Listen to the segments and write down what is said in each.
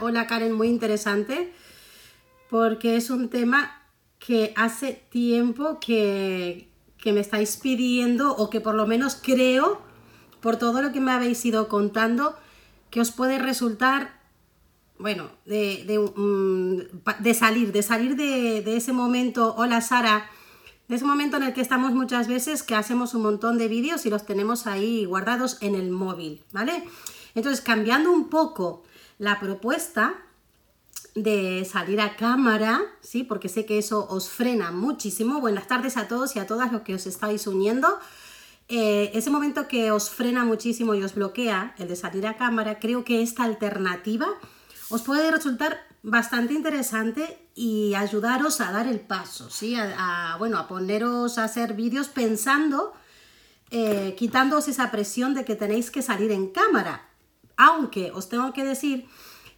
Hola Karen, muy interesante porque es un tema que hace tiempo que, que me estáis pidiendo o que por lo menos creo, por todo lo que me habéis ido contando, que os puede resultar, bueno, de, de, mm, de salir, de salir de, de ese momento, hola Sara, de ese momento en el que estamos muchas veces que hacemos un montón de vídeos y los tenemos ahí guardados en el móvil, ¿vale? Entonces, cambiando un poco la propuesta de salir a cámara, ¿sí? Porque sé que eso os frena muchísimo. Buenas tardes a todos y a todas los que os estáis uniendo. Eh, ese momento que os frena muchísimo y os bloquea, el de salir a cámara, creo que esta alternativa os puede resultar bastante interesante y ayudaros a dar el paso, ¿sí? A, bueno, a poneros a hacer vídeos pensando, eh, quitándoos esa presión de que tenéis que salir en cámara. Aunque os tengo que decir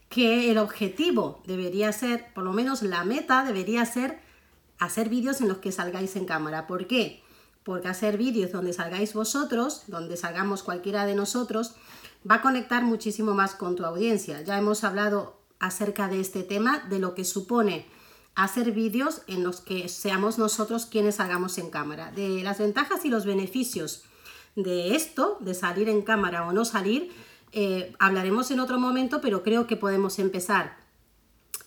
que el objetivo debería ser, por lo menos la meta debería ser hacer vídeos en los que salgáis en cámara. ¿Por qué? Porque hacer vídeos donde salgáis vosotros, donde salgamos cualquiera de nosotros, va a conectar muchísimo más con tu audiencia. Ya hemos hablado acerca de este tema, de lo que supone hacer vídeos en los que seamos nosotros quienes hagamos en cámara, de las ventajas y los beneficios de esto, de salir en cámara o no salir, eh, hablaremos en otro momento, pero creo que podemos empezar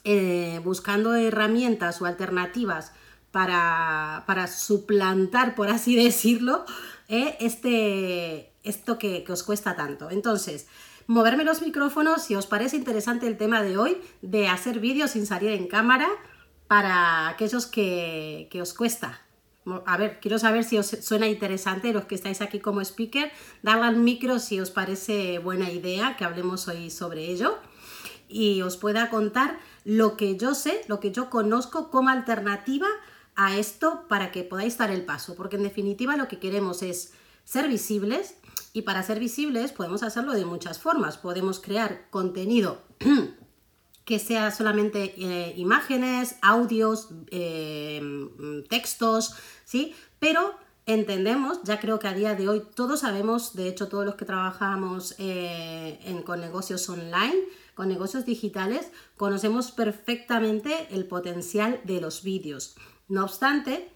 eh, buscando herramientas o alternativas para, para, suplantar, por así decirlo, eh, este, esto que, que os cuesta tanto. Entonces, moverme los micrófonos si os parece interesante el tema de hoy, de hacer vídeos sin salir en cámara para aquellos que, que os cuesta, a ver, quiero saber si os suena interesante los que estáis aquí como speaker, darle al micro si os parece buena idea que hablemos hoy sobre ello y os pueda contar lo que yo sé, lo que yo conozco como alternativa a esto para que podáis dar el paso, porque en definitiva lo que queremos es ser visibles y para ser visibles podemos hacerlo de muchas formas. Podemos crear contenido que sea solamente eh, imágenes, audios, eh, textos, ¿sí? Pero entendemos, ya creo que a día de hoy todos sabemos, de hecho todos los que trabajamos eh, con negocios online, con negocios digitales, conocemos perfectamente el potencial de los vídeos. No obstante,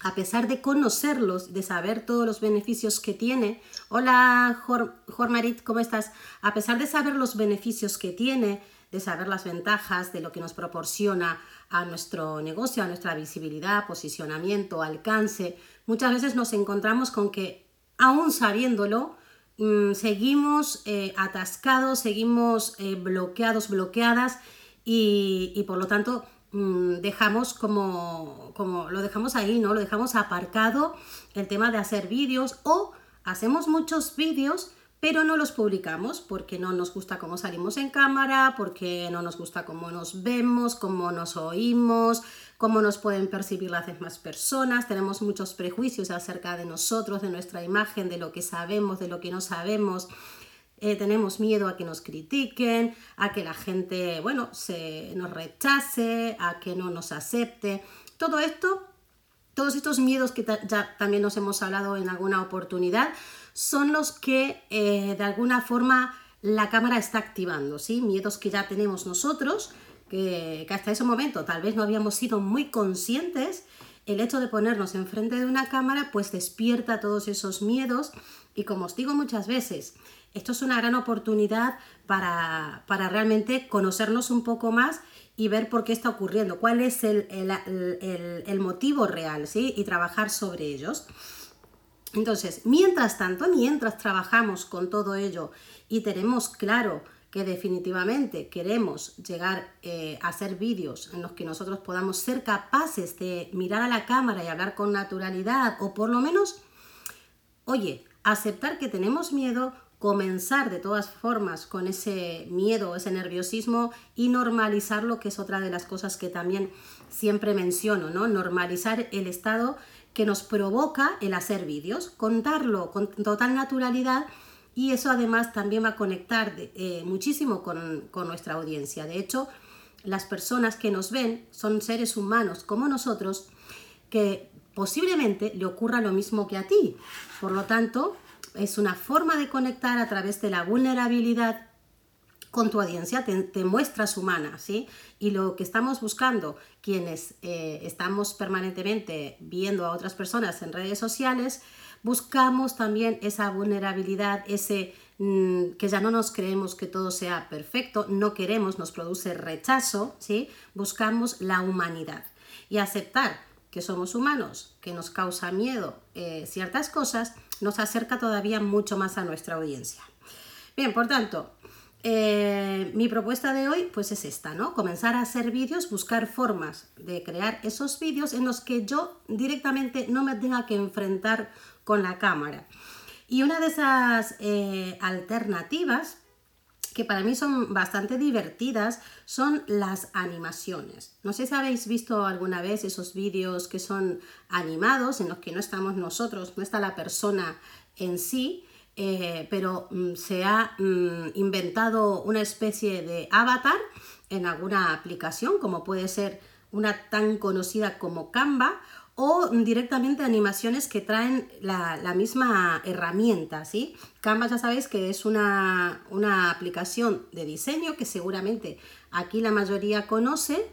a pesar de conocerlos, de saber todos los beneficios que tiene, hola Jormarit, ¿cómo estás? A pesar de saber los beneficios que tiene, de saber las ventajas de lo que nos proporciona a nuestro negocio, a nuestra visibilidad, posicionamiento, alcance. Muchas veces nos encontramos con que, aún sabiéndolo, mm, seguimos eh, atascados, seguimos eh, bloqueados, bloqueadas y, por lo tanto mm, dejamos como, como lo dejamos ahí, ¿no? Lo dejamos aparcado el tema de hacer vídeos o hacemos muchos vídeos pero no los publicamos porque no nos gusta cómo salimos en cámara, porque no nos gusta cómo nos vemos, cómo nos oímos, cómo nos pueden percibir las demás personas. Tenemos muchos prejuicios acerca de nosotros, de nuestra imagen, de lo que sabemos, de lo que no sabemos. Eh, tenemos miedo a que nos critiquen, a que la gente, bueno, se nos rechace, a que no nos acepte. Todo esto, todos estos miedos que ya también nos hemos hablado en alguna oportunidad, son los que eh, de alguna forma la cámara está activando, ¿sí? Miedos que ya tenemos nosotros, que, hasta ese momento tal vez no habíamos sido muy conscientes. El hecho de ponernos enfrente de una cámara pues despierta todos esos miedos y como os digo muchas veces, esto es una gran oportunidad para, realmente conocernos un poco más y ver por qué está ocurriendo, cuál es el, el motivo real, ¿sí? Y trabajar sobre ellos. Entonces, mientras tanto, mientras trabajamos con todo ello y tenemos claro que definitivamente queremos llegar eh, a hacer vídeos en los que nosotros podamos ser capaces de mirar a la cámara y hablar con naturalidad o por lo menos, oye, aceptar que tenemos miedo, comenzar de todas formas con ese miedo, ese nerviosismo y normalizarlo, que es otra de las cosas que también siempre menciono, ¿no? Normalizar el estado que nos provoca el hacer vídeos, contarlo con total naturalidad y eso además también va a conectar eh, muchísimo con, con nuestra audiencia. De hecho, las personas que nos ven son seres humanos como nosotros que posiblemente le ocurra lo mismo que a ti. Por lo tanto, es una forma de conectar a través de la vulnerabilidad con tu audiencia, te, muestras humana, ¿sí? Y lo que estamos buscando, quienes eh, estamos permanentemente viendo a otras personas en redes sociales, buscamos también esa vulnerabilidad, ese mm, que ya no nos creemos que todo sea perfecto, no queremos, nos produce rechazo, ¿sí? Buscamos la humanidad y aceptar que somos humanos, que nos causa miedo eh, ciertas cosas, nos acerca todavía mucho más a nuestra audiencia. Bien, por tanto, eh, mi propuesta de hoy pues es esta, ¿no? Comenzar a hacer vídeos, buscar formas de crear esos vídeos en los que yo directamente no me tenga que enfrentar con la cámara. Y una de esas eh, alternativas que para mí son bastante divertidas son las animaciones. No sé si habéis visto alguna vez esos vídeos que son animados, en los que no estamos nosotros, no está la persona en sí, eh, pero mm, se ha mm, inventado una especie de avatar en alguna aplicación, como puede ser una tan conocida como Canva, o directamente animaciones que traen la, misma herramienta, ¿sí? Canva ya sabéis que es una, una, aplicación de diseño que seguramente aquí la mayoría conoce,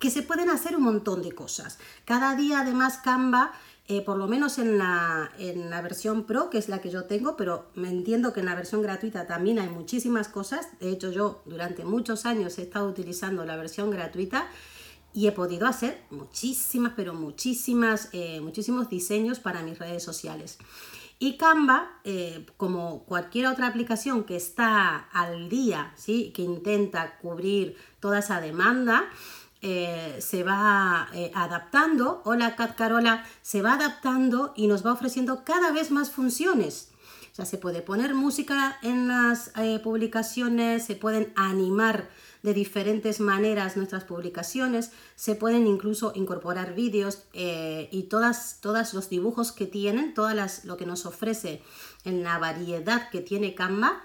que se pueden hacer un montón de cosas. Cada día además Canva eh, por lo menos en la, en la versión Pro, que es la que yo tengo, pero me entiendo que en la versión gratuita también hay muchísimas cosas. De hecho, yo durante muchos años he estado utilizando la versión gratuita y he podido hacer muchísimas, pero muchísimas, eh, muchísimos diseños para mis redes sociales. Y Canva, eh, como cualquier otra aplicación que está al día, ¿sí? que intenta cubrir toda esa demanda, eh, se va eh, adaptando, hola Cat Carola, se va adaptando y nos va ofreciendo cada vez más funciones. O sea, se puede poner música en las eh, publicaciones, se pueden animar de diferentes maneras nuestras publicaciones, se pueden incluso incorporar vídeos y todas, todos los dibujos que tienen, todas lo que nos ofrece en la variedad que tiene Canva,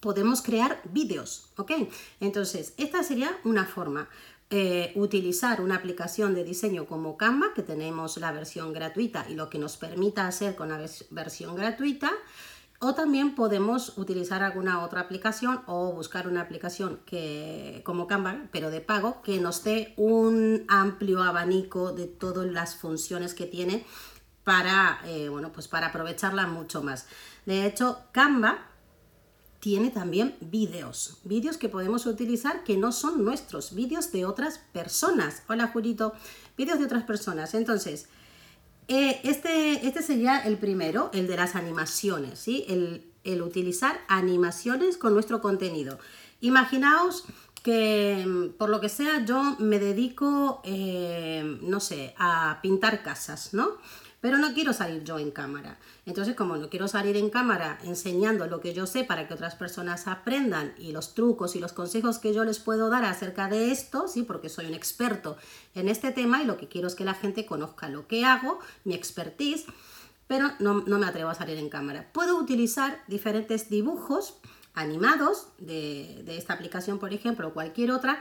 podemos crear vídeos, ¿ok? Entonces, esta sería una forma. Eh, utilizar una aplicación de diseño como Canva, que tenemos la versión gratuita y lo que nos permita hacer con la versión gratuita, o también podemos utilizar alguna otra aplicación o buscar una aplicación que, como Canva, pero de pago, que nos dé un amplio abanico de todas las funciones que tiene para, eh, bueno, pues para aprovecharla mucho más. De hecho, Canva tiene también vídeos, vídeos que podemos utilizar que no son nuestros, vídeos de otras personas. Hola Julito, vídeos de otras personas. Entonces, eh, este, este sería el primero, el de las animaciones, ¿sí? El, utilizar animaciones con nuestro contenido. Imaginaos que mm, por lo que sea yo me dedico, eh, no sé, a pintar casas, ¿no? Pero no quiero salir yo en cámara. Entonces, como no quiero salir en cámara enseñando lo que yo sé para que otras personas aprendan y los trucos y los consejos que yo les puedo dar acerca de esto, sí, porque soy un experto en este tema y lo que quiero es que la gente conozca lo que hago, mi expertise, pero no, me atrevo a salir en cámara. Puedo utilizar diferentes dibujos animados de esta aplicación, por ejemplo, o cualquier otra,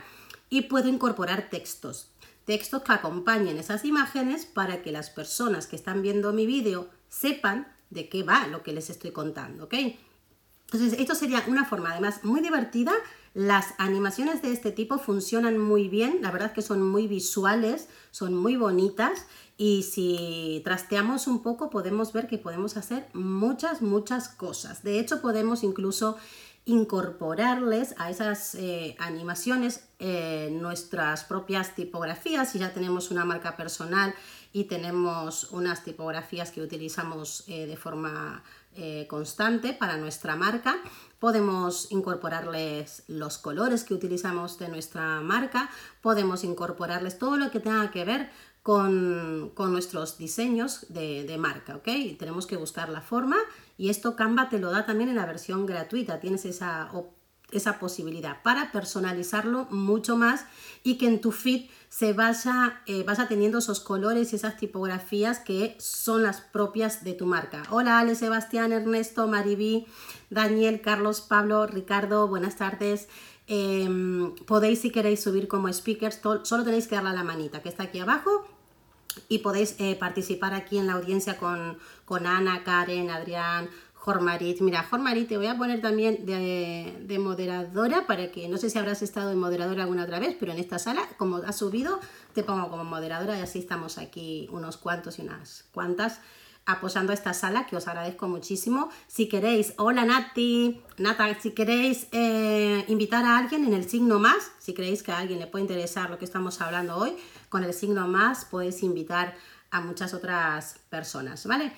y puedo incorporar textos textos que acompañen esas imágenes para que las personas que están viendo mi vídeo sepan de qué va lo que les estoy contando, ¿ok? Entonces, esto sería una forma además muy divertida. Las animaciones de este tipo funcionan muy bien, la verdad que son muy visuales, son muy bonitas y si trasteamos un poco podemos ver que podemos hacer muchas, muchas cosas. De hecho, podemos incluso incorporarles a esas eh, animaciones eh, nuestras propias tipografías. Si ya tenemos una marca personal y tenemos unas tipografías que utilizamos eh, de forma constante para nuestra marca, podemos incorporarles los colores que utilizamos de nuestra marca, podemos incorporarles todo lo que tenga que ver con, nuestros diseños de, de marca, ¿ok? Tenemos que buscar la forma y esto Canva te lo da también en la versión gratuita, tienes esa, esa posibilidad para personalizarlo mucho más y que en tu feed se vaya, eh, vaya teniendo esos colores y esas tipografías que son las propias de tu marca. Hola Ale, Sebastián, Ernesto, Maribí, Daniel, Carlos, Pablo, Ricardo, buenas tardes. Em, podéis si queréis subir como speakers, solo tenéis que darle a la manita que está aquí abajo y podéis eh, participar aquí en la audiencia con, con Ana, Karen, Adrián, Jormarit. Mira, Jormarit, te voy a poner también de, de, moderadora para que, no sé si habrás estado de moderadora alguna otra vez, pero en esta sala, como has subido, te pongo como moderadora y así estamos aquí unos cuantos y unas cuantas apoyando esta sala, que os agradezco muchísimo. Si queréis, hola Nati, Nata, si queréis eh, invitar a alguien en el signo más, si creéis que a alguien le puede interesar lo que estamos hablando hoy, con el signo más podéis invitar a muchas otras personas, ¿vale?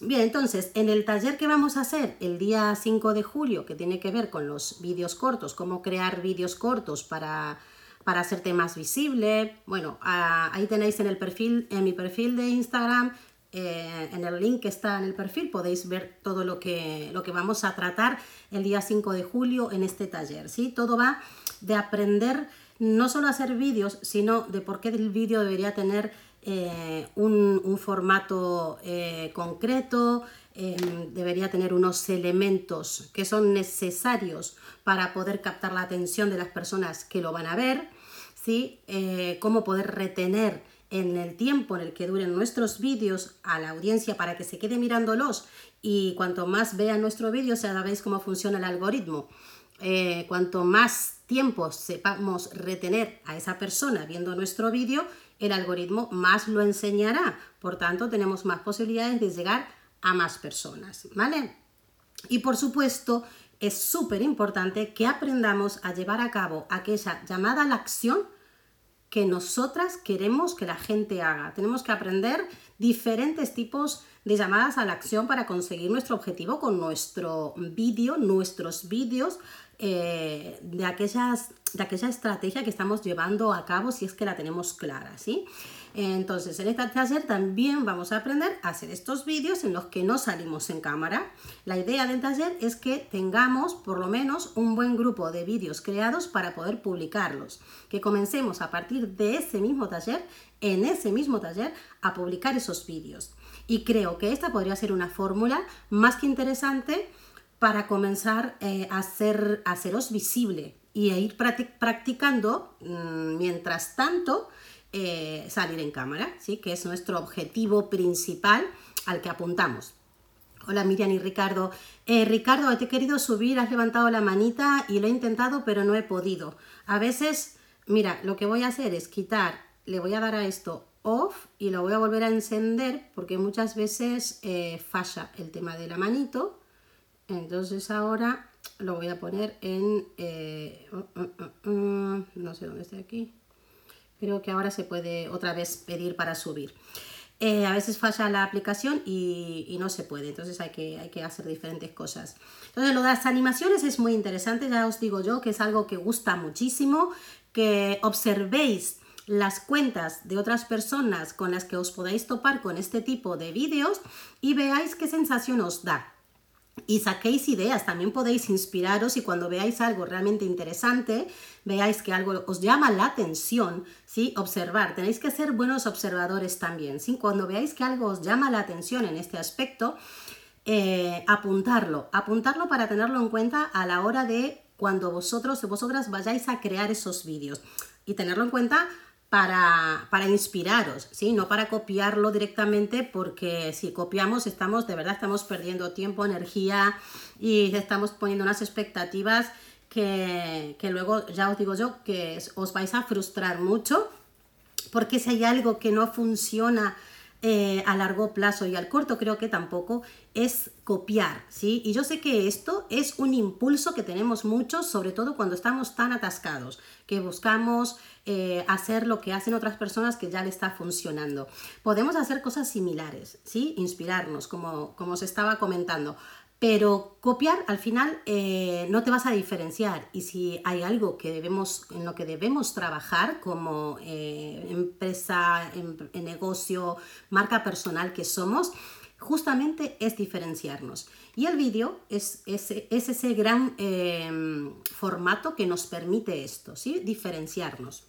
Bien, entonces, en el taller que vamos a hacer el día 5 de julio, que tiene que ver con los vídeos cortos, cómo crear vídeos cortos para, para hacerte más visible, bueno, ahí tenéis en el perfil, en mi perfil de Instagram, eh, en el link que está en el perfil podéis ver todo lo que, lo que vamos a tratar el día 5 de julio en este taller. ¿sí? Todo va de aprender no solo a hacer vídeos, sino de por qué el vídeo debería tener eh, un, formato eh, concreto, em, debería tener unos elementos que son necesarios para poder captar la atención de las personas que lo van a ver, ¿sí? cómo poder retener en el tiempo en el que duren nuestros vídeos a la audiencia para que se quede mirándolos y cuanto más vean nuestro vídeo sabéis cómo funciona el algoritmo. Eh, cuanto más tiempo sepamos retener a esa persona viendo nuestro vídeo, el algoritmo más lo enseñará. Por tanto, tenemos más posibilidades de llegar a más personas, ¿vale? Y por supuesto, es súper importante que aprendamos a llevar a cabo aquella llamada a la acción que nosotras queremos que la gente haga. Tenemos que aprender diferentes tipos de llamadas a la acción para conseguir nuestro objetivo con nuestro vídeo, nuestros vídeos, eh, de, aquellas, de aquella estrategia que estamos llevando a cabo si es que la tenemos clara, ¿sí? Entonces, en esta taller también vamos a aprender a hacer estos vídeos en los que no salimos en cámara. La idea del taller es que tengamos por lo menos un buen grupo de vídeos creados para poder publicarlos. Que comencemos a partir de ese mismo taller, en ese mismo taller, a publicar esos vídeos. Y creo que esta podría ser una fórmula más que interesante para comenzar eh, a, hacer, haceros visible y a ir practicando mm, mientras tanto eh, salir en cámara, ¿sí? que es nuestro objetivo principal al que apuntamos. Hola Miriam y Ricardo. Eh, Ricardo, te he querido subir, has levantado la manita y lo he intentado, pero no he podido. A veces, mira, lo que voy a hacer es quitar, le voy a dar a esto off y lo voy a volver a encender porque muchas veces falla el tema de la manito. Entonces ahora lo voy a poner en... Uh, uh, uh, no sé dónde está aquí. Creo que ahora se puede otra vez pedir para subir. Eh, a veces falla la aplicación y, no se puede, entonces hay que, hay que hacer diferentes cosas. Entonces lo de las animaciones es muy interesante, ya os digo yo que es algo que gusta muchísimo, que observéis las cuentas de otras personas con las que os podáis topar con este tipo de vídeos y veáis qué sensación os da y saquéis ideas, también podéis inspiraros y cuando veáis algo realmente interesante, veáis que algo os llama la atención, ¿sí? Observar, tenéis que ser buenos observadores también, ¿sí? Cuando veáis que algo os llama la atención en este aspecto, eh, apuntarlo, apuntarlo para tenerlo en cuenta a la hora de cuando vosotros y vosotras vayáis a crear esos vídeos y tenerlo en cuenta para, para, inspiraros, ¿sí? No para copiarlo directamente porque si copiamos estamos, de verdad estamos perdiendo tiempo, energía y estamos poniendo unas expectativas que, que luego, ya os digo yo, que os vais a frustrar mucho porque si hay algo que no funciona eh, a largo plazo y al corto creo que tampoco es copiar, ¿sí? Y yo sé que esto es un impulso que tenemos muchos, sobre todo cuando estamos tan atascados, que buscamos eh, hacer lo que hacen otras personas que ya le está funcionando. Podemos hacer cosas similares, ¿sí? Inspirarnos, como, como se estaba comentando, pero copiar al final eh, no te vas a diferenciar y si hay algo que debemos, en lo que debemos trabajar como eh, empresa, en, negocio, marca personal que somos, justamente es diferenciarnos. Y el vídeo es, es, ese gran eh, formato que nos permite esto, ¿sí? diferenciarnos.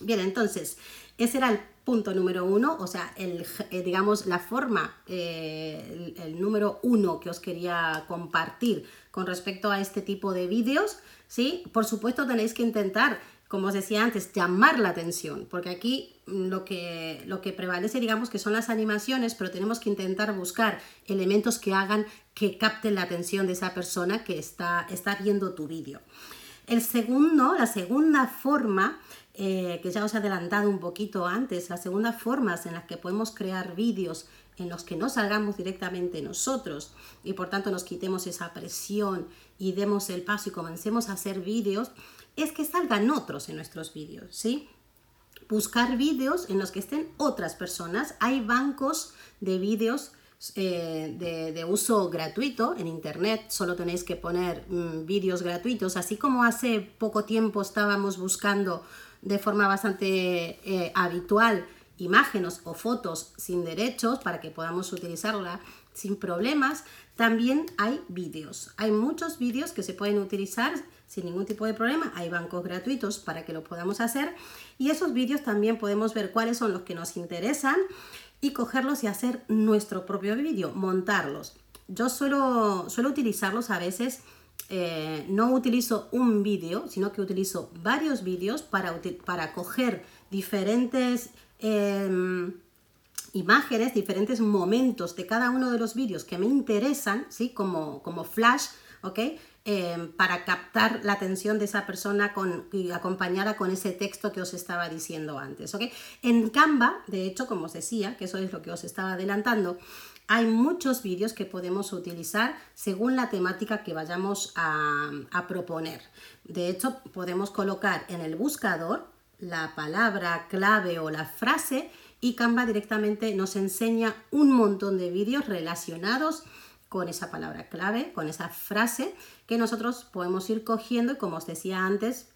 Bien, entonces, ese era el punto número uno, o sea, el, eh, digamos, la forma, eh, el, número uno que os quería compartir con respecto a este tipo de vídeos, ¿sí? Por supuesto tenéis que intentar como os decía antes, llamar la atención, porque aquí mm, lo que, lo que prevalece, digamos, que son las animaciones, pero tenemos que intentar buscar elementos que hagan que capten la atención de esa persona que está, está viendo tu vídeo. El segundo, la segunda forma, eh, que ya os he adelantado un poquito antes, la segunda forma en las que podemos crear vídeos en los que no salgamos directamente nosotros y por tanto nos quitemos esa presión y demos el paso y comencemos a hacer vídeos, es que salgan otros en nuestros vídeos, ¿sí? Buscar vídeos en los que estén otras personas. Hay bancos de vídeos eh, de, uso gratuito en internet, solo tenéis que poner mm, vídeos gratuitos, así como hace poco tiempo estábamos buscando de forma bastante eh, habitual imágenes o fotos sin derechos para que podamos utilizarla sin problemas, también hay vídeos. Hay muchos vídeos que se pueden utilizar sin ningún tipo de problema. Hay bancos gratuitos para que lo podamos hacer y esos vídeos también podemos ver cuáles son los que nos interesan y cogerlos y hacer nuestro propio vídeo, montarlos. Yo suelo, suelo utilizarlos a veces, eh, no utilizo un vídeo, sino que utilizo varios vídeos para, para coger diferentes em, imágenes, diferentes momentos de cada uno de los vídeos que me interesan, ¿sí? como, como flash, ¿ok? Em, para captar la atención de esa persona con, y acompañada con ese texto que os estaba diciendo antes. ¿ok? En Canva, de hecho, como os decía, que eso es lo que os estaba adelantando, hay muchos vídeos que podemos utilizar según la temática que vayamos a, proponer. De hecho, podemos colocar en el buscador la palabra clave o la frase y Canva directamente nos enseña un montón de vídeos relacionados con esa palabra clave, con esa frase que nosotros podemos ir cogiendo y como os decía antes,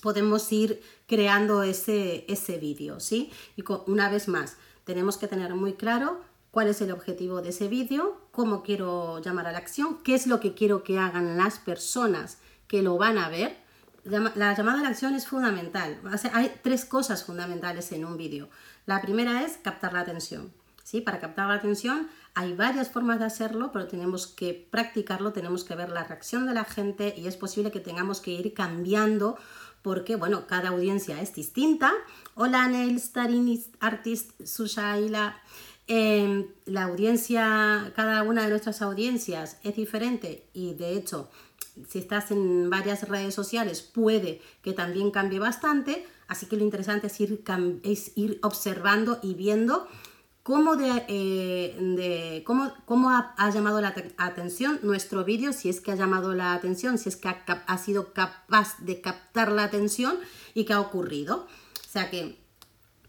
podemos ir creando ese, ese vídeo, ¿sí? Y una vez más, tenemos que tener muy claro cuál es el objetivo de ese vídeo, cómo quiero llamar a la acción, qué es lo que quiero que hagan las personas que lo van a ver. La llamada a la acción es fundamental. Hay tres cosas fundamentales en un vídeo. La primera es captar la atención. ¿sí? Para captar la atención hay varias formas de hacerlo, pero tenemos que practicarlo, tenemos que ver la reacción de la gente y es posible que tengamos que ir cambiando porque, bueno, cada audiencia es distinta. Hola, Neil Starin Artist, Sushaila. Eh, la audiencia, cada una de nuestras audiencias es diferente y de hecho, si estás en varias redes sociales, puede que también cambie bastante. Así que lo interesante es ir, es ir observando y viendo cómo, de, eh, cómo, ha, llamado la atención nuestro vídeo, si es que ha llamado la atención, si es que ha, sido capaz de captar la atención y qué ha ocurrido. O sea que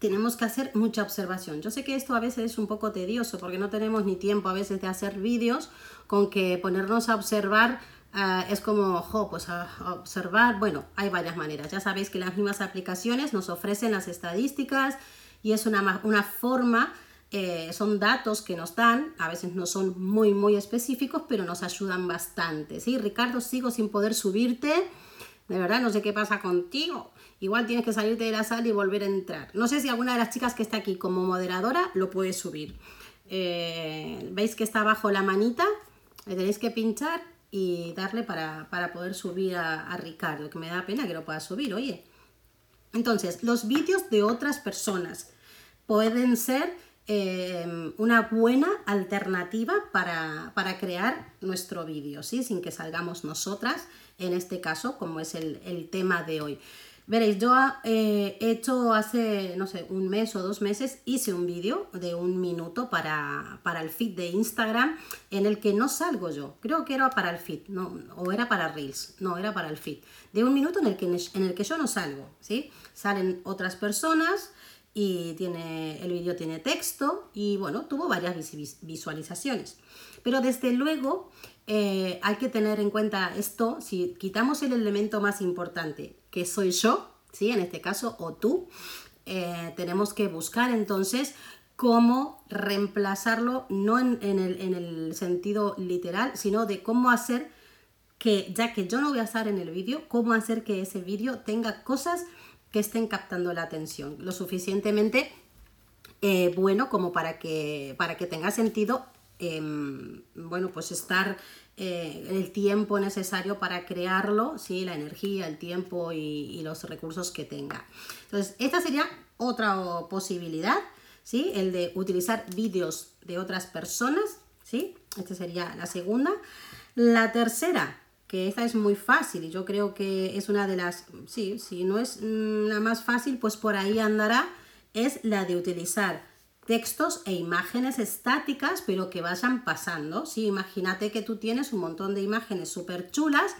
tenemos que hacer mucha observación. Yo sé que esto a veces es un poco tedioso porque no tenemos ni tiempo a veces de hacer vídeos con que ponernos a observar ah, es como, jo, pues a, observar, bueno, hay varias maneras. Ya sabéis que las mismas aplicaciones nos ofrecen las estadísticas y es una, una forma eh, son datos que nos dan, a veces no son muy, muy específicos, pero nos ayudan bastante. ¿sí? Ricardo, sigo sin poder subirte. De verdad, no sé qué pasa contigo. Igual tienes que salirte de la sala y volver a entrar. No sé si alguna de las chicas que está aquí como moderadora lo puede subir. Eh, ¿Veis que está abajo la manita? Le tenéis que pinchar y darle para, poder subir a, Ricardo, que me da pena que lo pueda subir, oye. Entonces, los vídeos de otras personas pueden ser Em, una buena alternativa para, crear nuestro vídeo, ¿sí? sin que salgamos nosotras, en este caso, como es el, tema de hoy. Veréis, yo eh, he hecho hace, no sé, un mes o dos meses, hice un vídeo de un minuto para, para, el feed de Instagram en el que no salgo yo. Creo que era para el feed, no, o era para Reels, no, era para el feed. De un minuto en el que, en el que yo no salgo, ¿sí? Salen otras personas, y tiene, el vídeo tiene texto y bueno, tuvo varias visualizaciones. Pero desde luego eh, hay que tener en cuenta esto, si quitamos el elemento más importante, que soy yo, ¿sí? en este caso, o tú, eh, tenemos que buscar entonces cómo reemplazarlo, no en, el, en el sentido literal, sino de cómo hacer que, ya que yo no voy a estar en el vídeo, cómo hacer que ese vídeo tenga cosas que estén captando la atención, lo suficientemente eh, bueno como para que, para que tenga sentido em, bueno, pues estar eh, el tiempo necesario para crearlo, ¿sí? la energía, el tiempo y, los recursos que tenga. Entonces, esta sería otra posibilidad, ¿sí? el de utilizar vídeos de otras personas, ¿sí? esta sería la segunda. La tercera, que esta es muy fácil y yo creo que es una de las, sí, si no es mm, la más fácil, pues por ahí andará, es la de utilizar textos e imágenes estáticas, pero que vayan pasando. ¿sí? Imagínate que tú tienes un montón de imágenes súper chulas,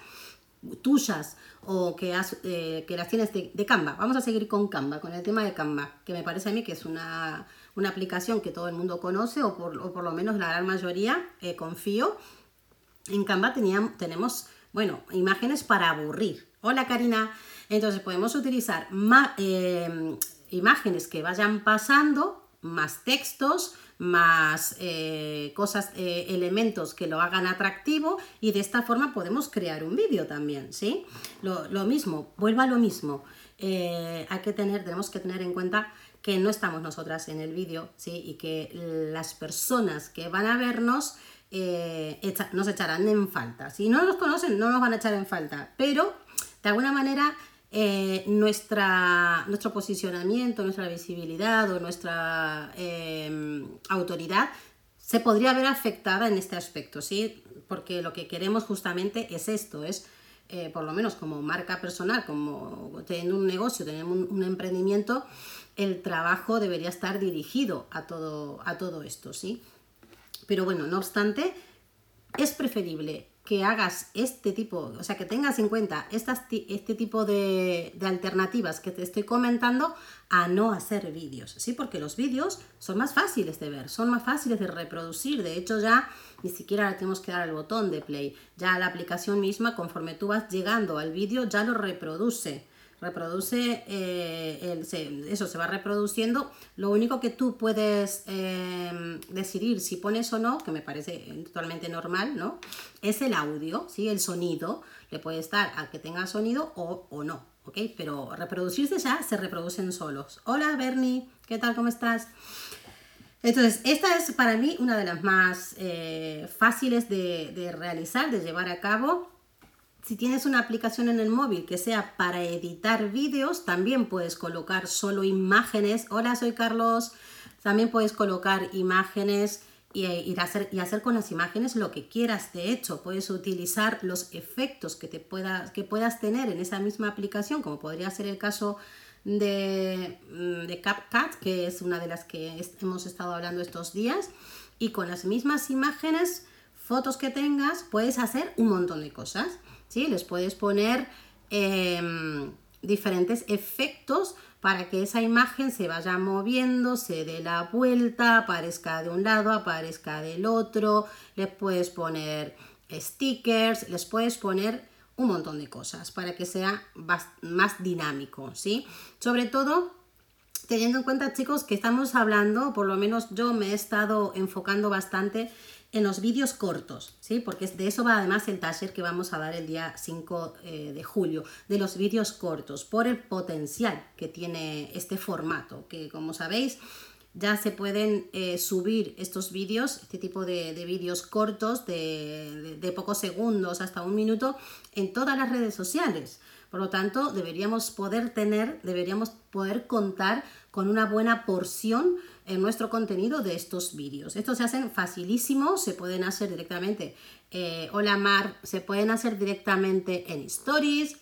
tuyas, o que, eh, que las tienes de, Canva. Vamos a seguir con Canva, con el tema de Canva, que me parece a mí que es una, aplicación que todo el mundo conoce, o por, lo menos la gran mayoría, eh, confío. En Canva teníamos, tenemos, bueno, imágenes para aburrir. Hola Karina. Entonces podemos utilizar eh, imágenes que vayan pasando más textos, más eh, cosas, eh, elementos que lo hagan atractivo y de esta forma podemos crear un vídeo también, ¿sí? Lo, mismo, vuelva a lo mismo. Eh, hay que tener, tenemos que tener en cuenta que no estamos nosotras en el vídeo, ¿sí? Y que las personas que van a vernos nos echarán en falta. Si no nos conocen, no nos van a echar en falta, pero de alguna manera eh, nuestra, nuestro posicionamiento, nuestra visibilidad o nuestra em, autoridad se podría ver afectada en este aspecto, ¿sí? Porque lo que queremos justamente es esto, es eh, por lo menos como marca personal, como teniendo un negocio, teniendo un, emprendimiento, el trabajo debería estar dirigido a todo, a todo esto, ¿sí? Pero bueno, no obstante, es preferible que hagas este tipo, o sea, que tengas en cuenta estas, este tipo de, alternativas que te estoy comentando a no hacer vídeos, ¿sí? Porque los vídeos son más fáciles de ver, son más fáciles de reproducir, de hecho ya ni siquiera le tenemos que dar el botón de play, ya la aplicación misma, conforme tú vas llegando al vídeo, ya lo reproduce reproduce, eh, eso se va reproduciendo. Lo único que tú puedes em, decidir si pones o no, que me parece totalmente normal, ¿no? Es el audio, ¿sí? El sonido. Le puede estar a que tenga sonido o, o no, ¿ok? Pero reproducirse ya se reproducen solos. Hola Bernie, ¿qué tal? ¿Cómo estás? Entonces, esta es para mí una de las más eh, fáciles de, de realizar, de llevar a cabo si tienes una aplicación en el móvil que sea para editar vídeos, también puedes colocar solo imágenes. Hola, soy Carlos. También puedes colocar imágenes y, hacer, y hacer con las imágenes lo que quieras. De hecho, puedes utilizar los efectos que, te puedas, que puedas tener en esa misma aplicación, como podría ser el caso de, mm, de CapCut, que es una de las que hemos estado hablando estos días. Y con las mismas imágenes, fotos que tengas, puedes hacer un montón de cosas. Les puedes poner em, diferentes efectos para que esa imagen se vaya moviendo, se dé la vuelta, aparezca de un lado, aparezca del otro, les puedes poner stickers, les puedes poner un montón de cosas para que sea más dinámico, ¿sí? Sobre todo teniendo en cuenta, chicos, que estamos hablando, por lo menos yo me he estado enfocando bastante en los vídeos cortos, ¿sí? Porque de eso va además el taller que vamos a dar el día 5 eh, de julio, de los vídeos cortos, por el potencial que tiene este formato, que como sabéis ya se pueden eh, subir estos vídeos, este tipo de, vídeos cortos de, de, pocos segundos hasta un minuto en todas las redes sociales. Por lo tanto, deberíamos poder tener, deberíamos poder contar con una buena porción en nuestro contenido de estos vídeos. Estos se hacen facilísimo, se pueden hacer directamente, eh, hola Mar, se pueden hacer directamente en stories,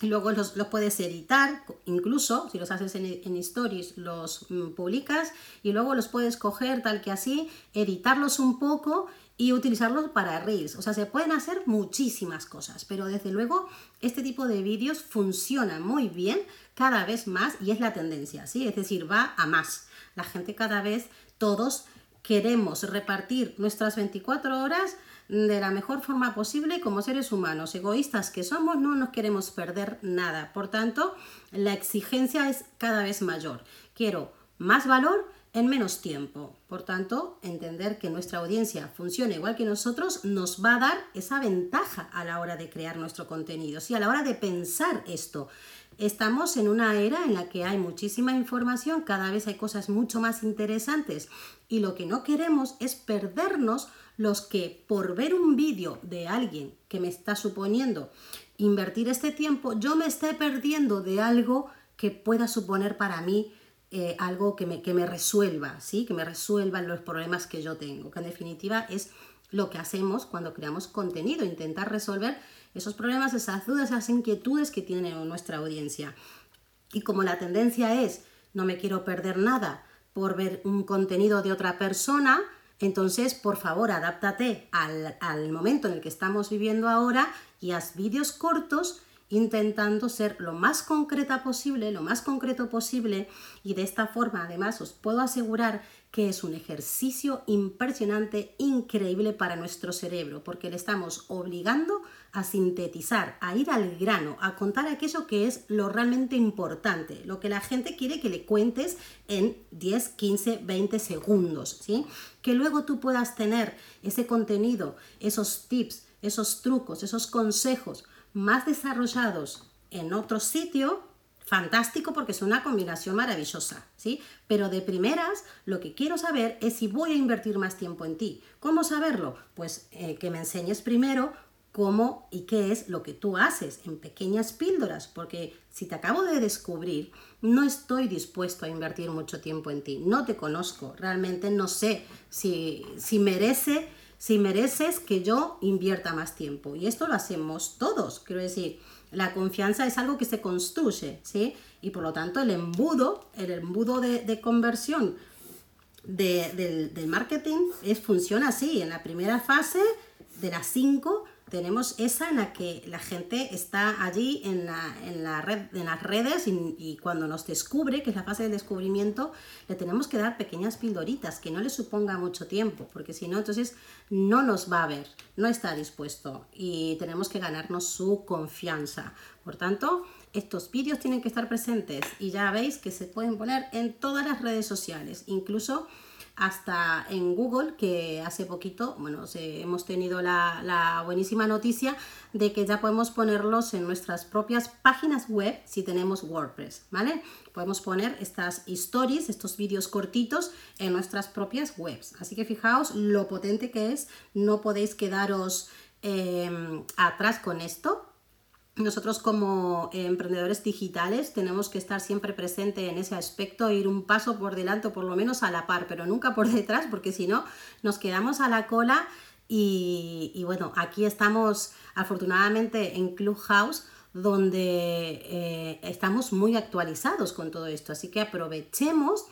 luego los, puedes editar, incluso si los haces en, en stories los mm, publicas y luego los puedes coger tal que así, editarlos un poco y utilizarlos para reels. O sea, se pueden hacer muchísimas cosas, pero desde luego este tipo de vídeos funciona muy bien cada vez más y es la tendencia, ¿sí? Es decir, va a más. La gente cada vez, todos queremos repartir nuestras 24 horas de la mejor forma posible como seres humanos, egoístas que somos, no nos queremos perder nada. Por tanto, la exigencia es cada vez mayor. Quiero más valor en menos tiempo. Por tanto, entender que nuestra audiencia funciona igual que nosotros nos va a dar esa ventaja a la hora de crear nuestro contenido, ¿sí? a la hora de pensar esto. Estamos en una era en la que hay muchísima información, cada vez hay cosas mucho más interesantes y lo que no queremos es perdernos los que por ver un vídeo de alguien que me está suponiendo invertir este tiempo, yo me esté perdiendo de algo que pueda suponer para mí eh, algo que me, que me resuelva, ¿sí? que me resuelvan los problemas que yo tengo, que en definitiva es lo que hacemos cuando creamos contenido, intentar resolver esos problemas, esas dudas, esas inquietudes que tiene nuestra audiencia. Y como la tendencia es, no me quiero perder nada por ver un contenido de otra persona, entonces, por favor, adáptate al, al momento en el que estamos viviendo ahora y haz vídeos cortos intentando ser lo más concreta posible, lo más concreto posible y de esta forma además os puedo asegurar que es un ejercicio impresionante, increíble para nuestro cerebro, porque le estamos obligando a sintetizar, a ir al grano, a contar aquello que es lo realmente importante, lo que la gente quiere que le cuentes en 10, 15, 20 segundos, ¿sí? Que luego tú puedas tener ese contenido, esos tips, esos trucos, esos consejos más desarrollados en otro sitio, fantástico porque es una combinación maravillosa, ¿sí? Pero de primeras, lo que quiero saber es si voy a invertir más tiempo en ti. ¿Cómo saberlo? Pues eh, que me enseñes primero cómo y qué es lo que tú haces en pequeñas píldoras, porque si te acabo de descubrir, no estoy dispuesto a invertir mucho tiempo en ti, no te conozco, realmente no sé si, si merece si mereces que yo invierta más tiempo. Y esto lo hacemos todos, quiero decir, la confianza es algo que se construye, ¿sí? Y por lo tanto el embudo, el embudo de, conversión del, del, marketing es, funciona así. En la primera fase de las cinco tenemos esa en la que la gente está allí en, la, en, red, en las redes y, cuando nos descubre, que es la fase del descubrimiento, le tenemos que dar pequeñas pildoritas, que no le suponga mucho tiempo, porque si no, entonces no nos va a ver, no está dispuesto y tenemos que ganarnos su confianza. Por tanto, estos vídeos tienen que estar presentes y ya veis que se pueden poner en todas las redes sociales, incluso hasta en Google, que hace poquito, bueno, hemos tenido la, buenísima noticia de que ya podemos ponerlos en nuestras propias páginas web si tenemos WordPress, ¿vale? Podemos poner estas stories, estos vídeos cortitos en nuestras propias webs. Así que fijaos lo potente que es, no podéis quedaros em, atrás con esto, nosotros como emprendedores digitales tenemos que estar siempre presente en ese aspecto, ir un paso por delante por lo menos a la par, pero nunca por detrás, porque si no nos quedamos a la cola y, bueno, aquí estamos afortunadamente en Clubhouse donde eh, estamos muy actualizados con todo esto, así que aprovechemos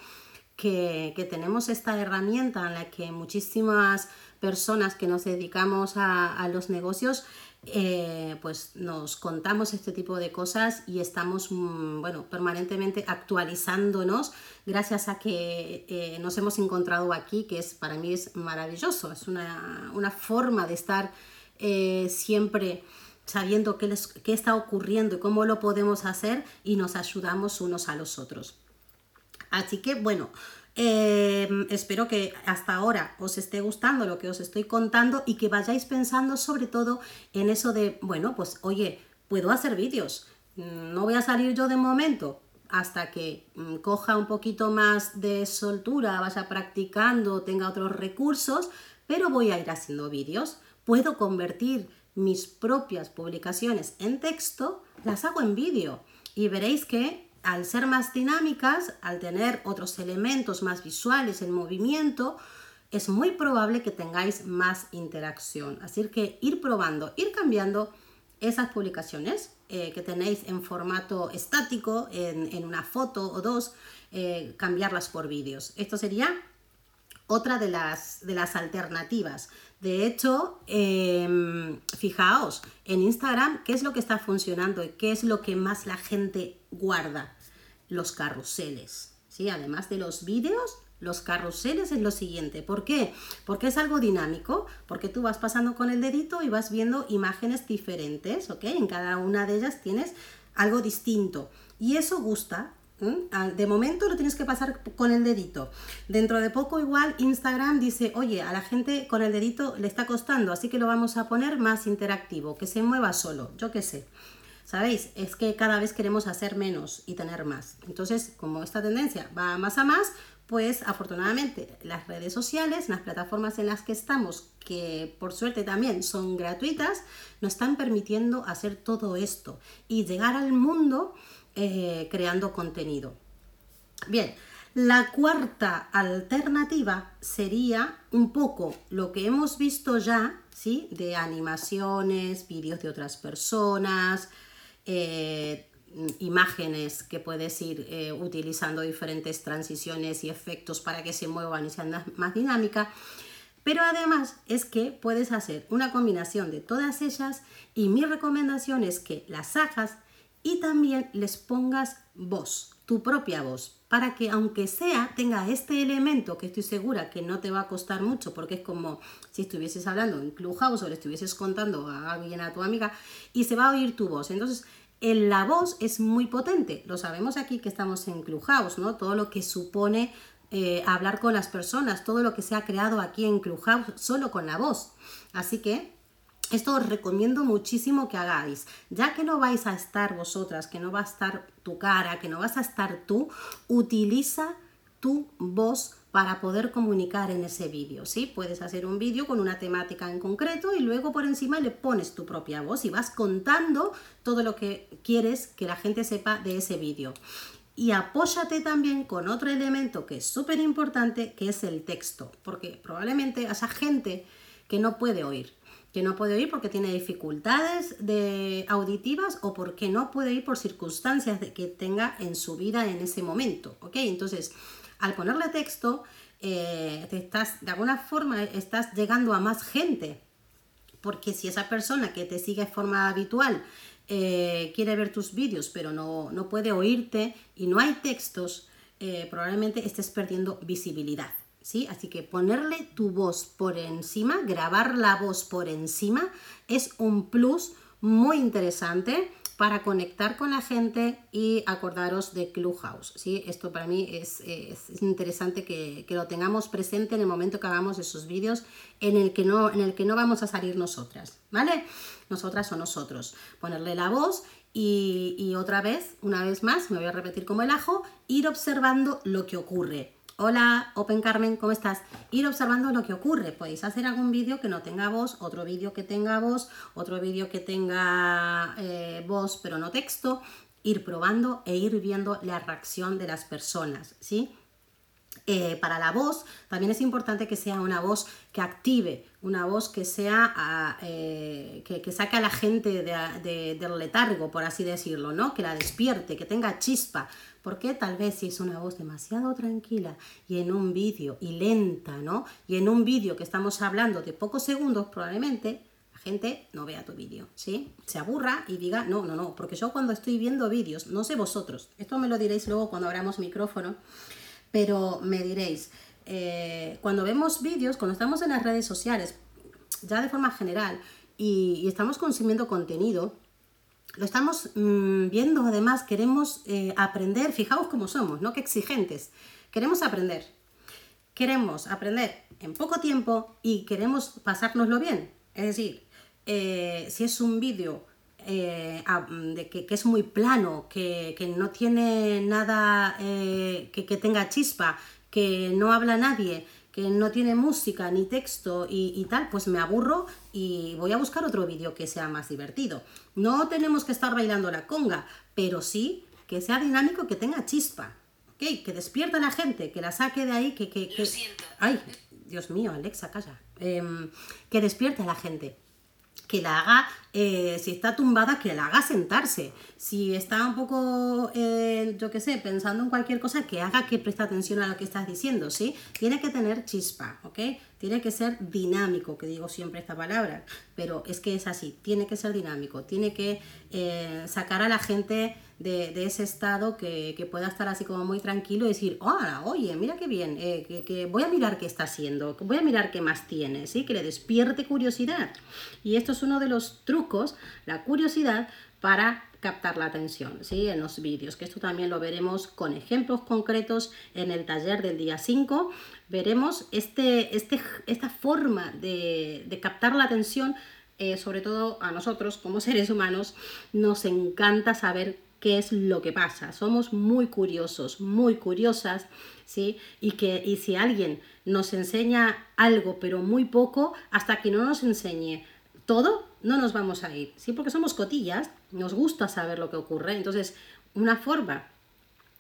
que, tenemos esta herramienta en la que muchísimas personas que nos dedicamos a los negocios eh, pues nos contamos este tipo de cosas y estamos mm, bueno, permanentemente actualizándonos gracias a que eh, nos hemos encontrado aquí, que es para mí es maravilloso, es una, forma de estar eh, siempre sabiendo qué, qué está ocurriendo y cómo lo podemos hacer y nos ayudamos unos a los otros. Así que bueno, Em, espero que hasta ahora os esté gustando lo que os estoy contando y que vayáis pensando sobre todo en eso de, bueno, pues oye, puedo hacer vídeos, mm, no voy a salir yo de momento hasta que mm, coja un poquito más de soltura, vaya practicando, tenga otros recursos, pero voy a ir haciendo vídeos. Puedo convertir mis propias publicaciones en texto, las hago en vídeo y veréis que al ser más dinámicas, al tener otros elementos más visuales en movimiento, es muy probable que tengáis más interacción. Así que ir probando, ir cambiando esas publicaciones eh, que tenéis en formato estático, en, una foto o dos, eh, cambiarlas por vídeos. Esto sería otra de las, de las alternativas. De hecho, em, fijaos, en Instagram, ¿qué es lo que está funcionando y qué es lo que más la gente guarda? Los carruseles. ¿sí? Además de los vídeos, los carruseles es lo siguiente. ¿Por qué? Porque es algo dinámico, porque tú vas pasando con el dedito y vas viendo imágenes diferentes, ¿ok? En cada una de ellas tienes algo distinto. Y eso gusta, ¿Mm? De momento lo tienes que pasar con el dedito. Dentro de poco igual Instagram dice, oye, a la gente con el dedito le está costando, así que lo vamos a poner más interactivo, que se mueva solo, yo qué sé. ¿Sabéis? Es que cada vez queremos hacer menos y tener más. Entonces, como esta tendencia va más a más, pues afortunadamente las redes sociales, las plataformas en las que estamos, que por suerte también son gratuitas, nos están permitiendo hacer todo esto y llegar al mundo eh, creando contenido. Bien, la cuarta alternativa sería un poco lo que hemos visto ya, ¿sí? De animaciones, vídeos de otras personas, eh, imágenes que puedes ir eh, utilizando diferentes transiciones y efectos para que se muevan y sean más dinámica. Pero además es que puedes hacer una combinación de todas ellas y mi recomendación es que las hagas y también les pongas voz, tu propia voz, para que aunque sea tenga este elemento que estoy segura que no te va a costar mucho porque es como si estuvieses hablando en Clubhouse o le estuvieses contando a alguien, a tu amiga y se va a oír tu voz. Entonces, en la voz es muy potente. Lo sabemos aquí que estamos en Clubhouse, ¿no? Todo lo que supone eh, hablar con las personas, todo lo que se ha creado aquí en Clubhouse solo con la voz. Así que esto os recomiendo muchísimo que hagáis, ya que no vais a estar vosotras, que no va a estar tu cara, que no vas a estar tú, utiliza tu voz para poder comunicar en ese vídeo, ¿sí? Puedes hacer un vídeo con una temática en concreto y luego por encima le pones tu propia voz y vas contando todo lo que quieres que la gente sepa de ese vídeo. Y apóyate también con otro elemento que es súper importante, que es el texto, porque probablemente esa gente que no puede oír, no puede oír porque tiene dificultades de auditivas o porque no puede oír por circunstancias que tenga en su vida en ese momento, ¿ok? Entonces, al ponerle texto, eh, te estás, de alguna forma, estás llegando a más gente, porque si esa persona que te sigue de forma habitual eh, quiere ver tus vídeos, pero no, no, puede oírte y no hay textos, eh, probablemente estés perdiendo visibilidad. Así que ponerle tu voz por encima, grabar la voz por encima, es un plus muy interesante para conectar con la gente y acordaros de Clubhouse. ¿sí? Esto para mí es, interesante que, lo tengamos presente en el momento que hagamos esos vídeos en el que no, en el que no vamos a salir nosotras, ¿vale? Nosotras o nosotros. Ponerle la voz y otra vez, una vez más, me voy a repetir como el ajo, ir observando lo que ocurre Hola, Open Carmen, ¿cómo estás? Ir observando lo que ocurre. Podéis hacer algún vídeo que no tenga voz, otro vídeo que tenga voz, otro vídeo que tenga eh, voz pero no texto. Ir probando e ir viendo la reacción de las personas, ¿sí? Eh, para la voz también es importante que sea una voz que active, una voz que sea ah, eh, que, saque a la gente del letargo, por así decirlo, ¿no? Que la despierte, que tenga chispa. Porque tal vez si es una voz demasiado tranquila y en un vídeo y lenta, ¿no? Y en un vídeo que estamos hablando de pocos segundos, probablemente la gente no vea tu vídeo, ¿sí? Se aburra y diga, no, no, no, porque yo cuando estoy viendo vídeos, no sé vosotros, esto me lo diréis luego cuando abramos micrófono, pero me diréis, eh, cuando vemos vídeos, cuando estamos en las redes sociales, ya de forma general, y, estamos consumiendo contenido, lo estamos mm, viendo, además queremos eh, aprender, fijaos cómo somos, ¿no? Qué exigentes. Queremos aprender. Queremos aprender en poco tiempo y queremos pasárnoslo bien. Es decir, eh, si es un vídeo eh, de que, es muy plano, que, no tiene nada eh, que, tenga chispa, que no habla nadie, que no tiene música ni texto y, tal, pues me aburro y voy a buscar otro vídeo que sea más divertido. No tenemos que estar bailando la conga, pero sí que sea dinámico, que tenga chispa, que despierta a la gente, que la saque de ahí, que... que, Ay, Dios mío, Alexa, calla. Em, que despierte a la gente que la haga, eh, si está tumbada, que la haga sentarse. Si está un poco, eh, yo qué sé, pensando en cualquier cosa, que haga que preste atención a lo que estás diciendo, ¿sí? Tiene que tener chispa, ¿ok? Tiene que ser dinámico, que digo siempre esta palabra, pero es que es así, tiene que ser dinámico, tiene que eh, sacar a la gente de, ese estado que, pueda estar así como muy tranquilo y decir, hola, oye, mira qué bien, eh, que, voy a mirar qué está haciendo, voy a mirar qué más tiene, ¿sí? que le despierte curiosidad. Y esto es uno de los trucos, la curiosidad, para captar la atención, ¿sí? En los vídeos, que esto también lo veremos con ejemplos concretos en el taller del día 5. Veremos este, este, esta forma de, de captar la atención eh, sobre todo a nosotros como seres humanos, nos encanta saber qué es lo que pasa. Somos muy curiosos, muy curiosas, ¿sí? Y, que, y si alguien nos enseña algo, pero muy poco, hasta que no nos enseñe todo, no nos vamos a ir, ¿sí? Porque somos cotillas, nos gusta saber lo que ocurre. Entonces, una forma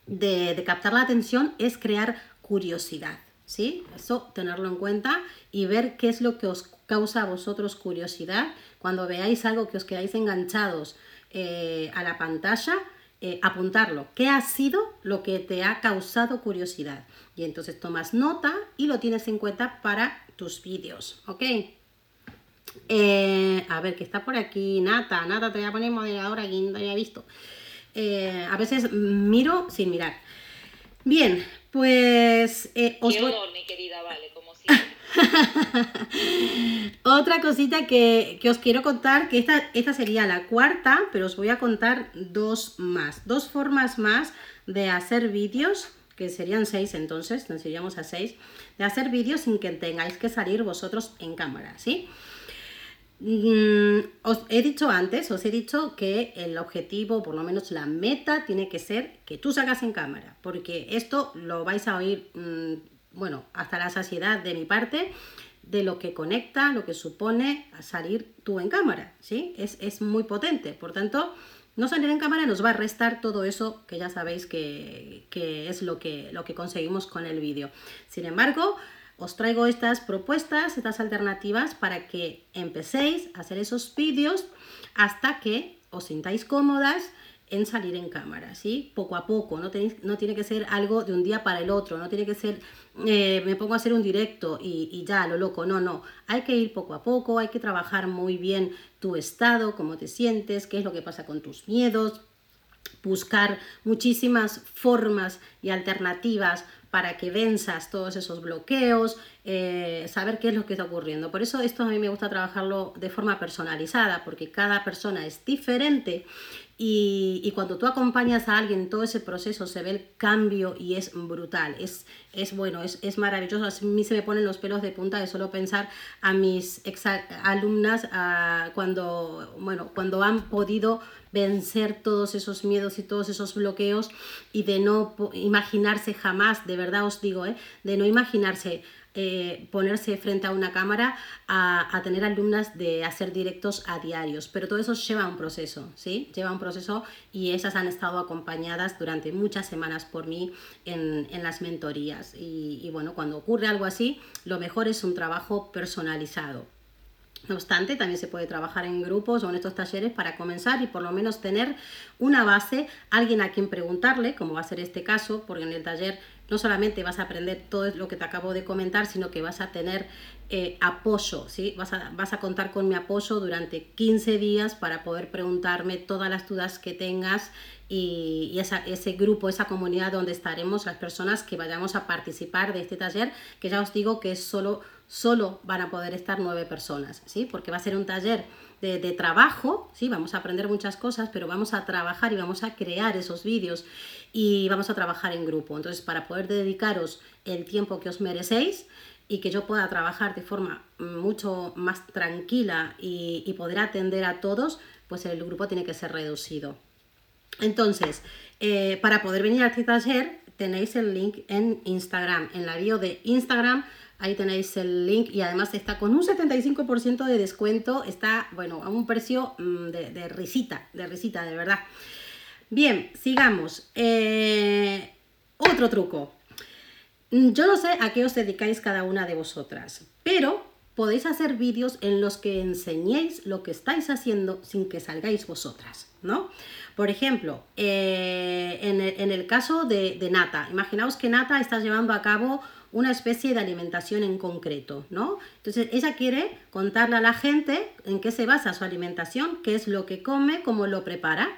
de, de captar la atención es crear curiosidad, ¿sí? Eso tenerlo en cuenta y ver qué es lo que os causa a vosotros curiosidad, cuando veáis algo que os quedáis enganchados eh, a la pantalla, eh, apuntarlo. ¿Qué ha sido lo que te ha causado curiosidad? Y entonces tomas nota y lo tienes en cuenta para tus vídeos, ¿ok? Eh, a ver, que está por aquí Nata. Nata, te voy a poner moderadora aquí, no había visto. a veces miro sin mirar. Bien, pues os voy... mi querida, vale, como siempre. Otra cosita que, os quiero contar, que esta, esta sería la cuarta, pero os voy a contar dos más, dos formas más de hacer vídeos, que serían seis entonces, nos iríamos a seis, de hacer vídeos sin que tengáis que salir vosotros en cámara, ¿sí? Mm, os he dicho antes, os he dicho que el objetivo, por lo menos la meta, tiene que ser que tú salgas en cámara, porque esto lo vais a oír... Mm, bueno, hasta la saciedad de mi parte, de lo que conecta, lo que supone salir tú en cámara, ¿sí? Es, muy potente, por tanto, no salir en cámara nos va a restar todo eso que ya sabéis que, es lo que, lo que conseguimos con el vídeo. Sin embargo, os traigo estas propuestas, estas alternativas para que empecéis a hacer esos vídeos hasta que os sintáis cómodas en salir en cámara, ¿sí? Poco a poco, no, no tiene que ser algo de un día para el otro, no tiene que ser, eh, me pongo a hacer un directo y, y, ya, lo loco, no, no, hay que ir poco a poco, hay que trabajar muy bien tu estado, cómo te sientes, qué es lo que pasa con tus miedos, buscar muchísimas formas y alternativas para que venzas todos esos bloqueos, eh, saber qué es lo que está ocurriendo. Por eso esto a mí me gusta trabajarlo de forma personalizada, porque cada persona es diferente y, cuando tú acompañas a alguien todo ese proceso se ve el cambio y es brutal, es, es bueno, es, es maravilloso. A mí se me ponen los pelos de punta de solo pensar a mis ex alumnas cuando, bueno, cuando han podido vencer todos esos miedos y todos esos bloqueos y de no imaginarse jamás, de verdad os digo, ¿eh? de no imaginarse eh, ponerse frente a una cámara a, tener alumnas de hacer directos a diarios. Pero todo eso lleva un proceso, ¿sí? Lleva un proceso y esas han estado acompañadas durante muchas semanas por mí en, las mentorías. y bueno, cuando ocurre algo así, lo mejor es un trabajo personalizado. No obstante, también se puede trabajar en grupos o en estos talleres para comenzar y por lo menos tener una base, alguien a quien preguntarle, como va a ser este caso, porque en el taller no solamente vas a aprender todo lo que te acabo de comentar, sino que vas a tener eh, apoyo, ¿sí? Vas a, vas a contar con mi apoyo durante 15 días para poder preguntarme todas las dudas que tengas y, ese grupo, esa comunidad donde estaremos las personas que vayamos a participar de este taller, que ya os digo que es solo, solo van a poder estar nueve personas, ¿sí? Porque va a ser un taller de, trabajo, ¿sí? Vamos a aprender muchas cosas, pero vamos a trabajar y vamos a crear esos vídeos y vamos a trabajar en grupo. Entonces, para poder dedicaros el tiempo que os merecéis y que yo pueda trabajar de forma mucho más tranquila y, poder atender a todos, pues el grupo tiene que ser reducido. Entonces, eh, para poder venir a este taller, tenéis el link en Instagram, en la bio de Instagram Ahí tenéis el link y además está con un 75% de descuento. Está, bueno, a un precio mm, de, risita, de risita, de verdad. Bien, sigamos. Eh, otro truco. Mm, yo no sé a qué os dedicáis cada una de vosotras, pero podéis hacer vídeos en los que enseñéis lo que estáis haciendo sin que salgáis vosotras, ¿no? Por ejemplo, eh, en, el, caso de, de Nata, imaginaos que Nata está llevando a cabo una especie de alimentación en concreto, ¿no? Entonces ella quiere contarle a la gente en qué se basa su alimentación, qué es lo que come, cómo lo prepara.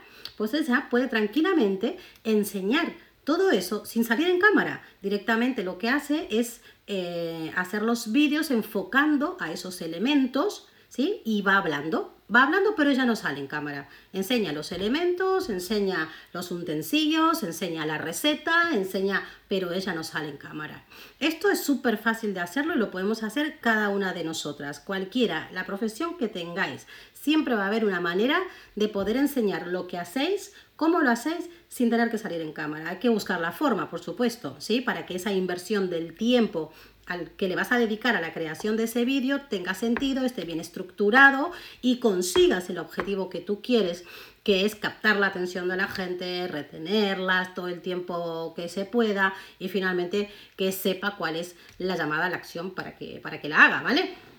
Pues ella puede tranquilamente enseñar todo eso sin salir en cámara. Directamente lo que hace es eh, hacer los vídeos enfocando a esos elementos, ¿sí? Y va hablando, va hablando, pero ella no sale en cámara. Enseña los elementos, enseña los utensilios, enseña la receta, enseña, pero ella no sale en cámara. Esto es súper fácil de hacerlo y lo podemos hacer cada una de nosotras, cualquiera, la profesión que tengáis. Siempre va a haber una manera de poder enseñar lo que hacéis, cómo lo hacéis, sin tener que salir en cámara. Hay que buscar la forma, por supuesto, ¿sí? Para que esa inversión del tiempo al que le vas a dedicar a la creación de ese vídeo tenga sentido, esté bien estructurado y consigas el objetivo que tú quieres, que es captar la atención de la gente, retenerlas todo el tiempo que se pueda y finalmente que sepa cuál es la llamada a la acción para que, para que la haga, ¿vale?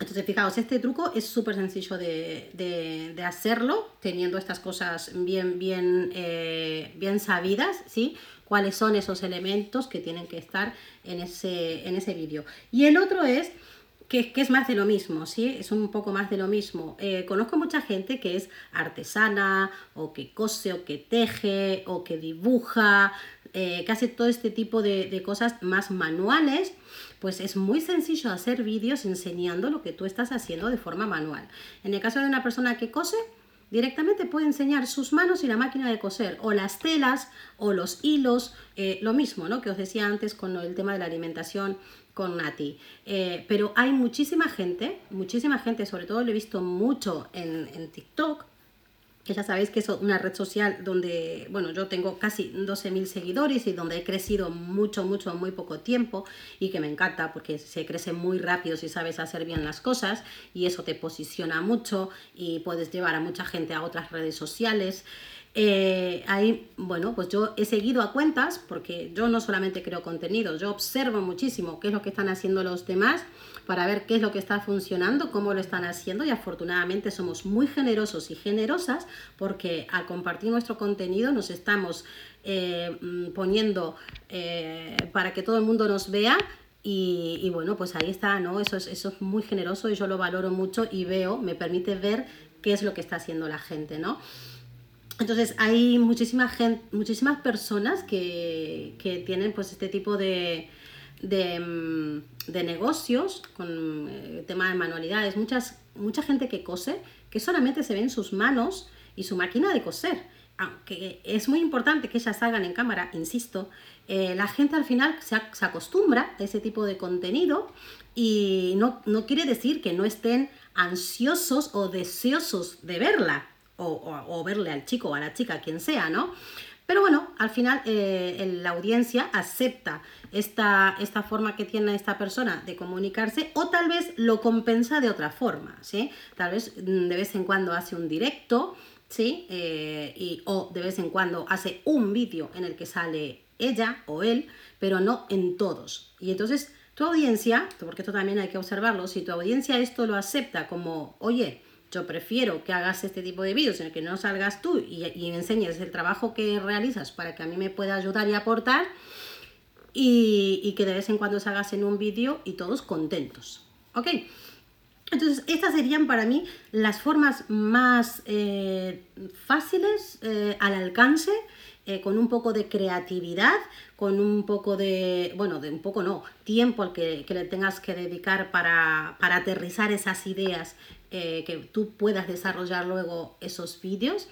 Entonces, fijaos, este truco es súper sencillo de, hacerlo, teniendo estas cosas bien, bien, eh, bien sabidas, ¿sí? Cuáles son esos elementos que tienen que estar en ese, en ese vídeo. Y el otro es que, es más de lo mismo, ¿sí? Es un poco más de lo mismo. Eh, conozco mucha gente que es artesana, o que cose, o que teje, o que dibuja, eh, que hace todo este tipo de, de cosas más manuales pues es muy sencillo hacer vídeos enseñando lo que tú estás haciendo de forma manual. En el caso de una persona que cose, directamente puede enseñar sus manos y la máquina de coser, o las telas, o los hilos, eh, lo mismo, ¿no? Que os decía antes con el tema de la alimentación con Nati. Eh, pero hay muchísima gente, muchísima gente, sobre todo lo he visto mucho en, en TikTok, que ya sabéis que es una red social donde, bueno, yo tengo casi 12.000 seguidores y donde he crecido mucho, mucho, muy poco tiempo y que me encanta porque se crece muy rápido si sabes hacer bien las cosas y eso te posiciona mucho y puedes llevar a mucha gente a otras redes sociales. Eh, ahí, bueno, pues yo he seguido a cuentas porque yo no solamente creo contenido, yo observo muchísimo qué es lo que están haciendo los demás para ver qué es lo que está funcionando, cómo lo están haciendo y afortunadamente somos muy generosos y generosas porque al compartir nuestro contenido nos estamos eh, mm, poniendo eh, para que todo el mundo nos vea y, bueno, pues ahí está, ¿no? Eso es, eso es muy generoso y yo lo valoro mucho y veo, me permite ver qué es lo que está haciendo la gente, ¿no? Entonces hay muchísima gente, muchísimas personas que, que tienen pues este tipo de, Mm, de, negocios con el eh, tema de manualidades, muchas, mucha gente que cose, que solamente se ven sus manos y su máquina de coser. Aunque es muy importante que ellas salgan en cámara, insisto, eh, la gente al final se, acostumbra a ese tipo de contenido y no, no, quiere decir que no estén ansiosos o deseosos de verla o, o verle al chico o a la chica, quien sea, ¿no? Pero bueno, al final eh, la audiencia acepta esta, esta forma que tiene esta persona de comunicarse o tal vez lo compensa de otra forma, ¿sí? Tal vez mm, de vez en cuando hace un directo, ¿sí? Eh, y, o de vez en cuando hace un vídeo en el que sale ella o él, pero no en todos. Y entonces tu audiencia, porque esto también hay que observarlo, si tu audiencia esto lo acepta como, oye, yo prefiero que hagas este tipo de vídeos en el que no salgas tú y, y enseñes el trabajo que realizas para que a mí me pueda ayudar y aportar y, que de vez en cuando salgas en un vídeo y todos contentos. ¿Ok? Entonces, estas serían para mí las formas más eh, fáciles eh, al alcance, eh, con un poco de creatividad, con un poco de, bueno, de un poco no, tiempo al que, que le tengas que dedicar para, para aterrizar esas ideas eh, que tú puedas desarrollar luego esos vídeos,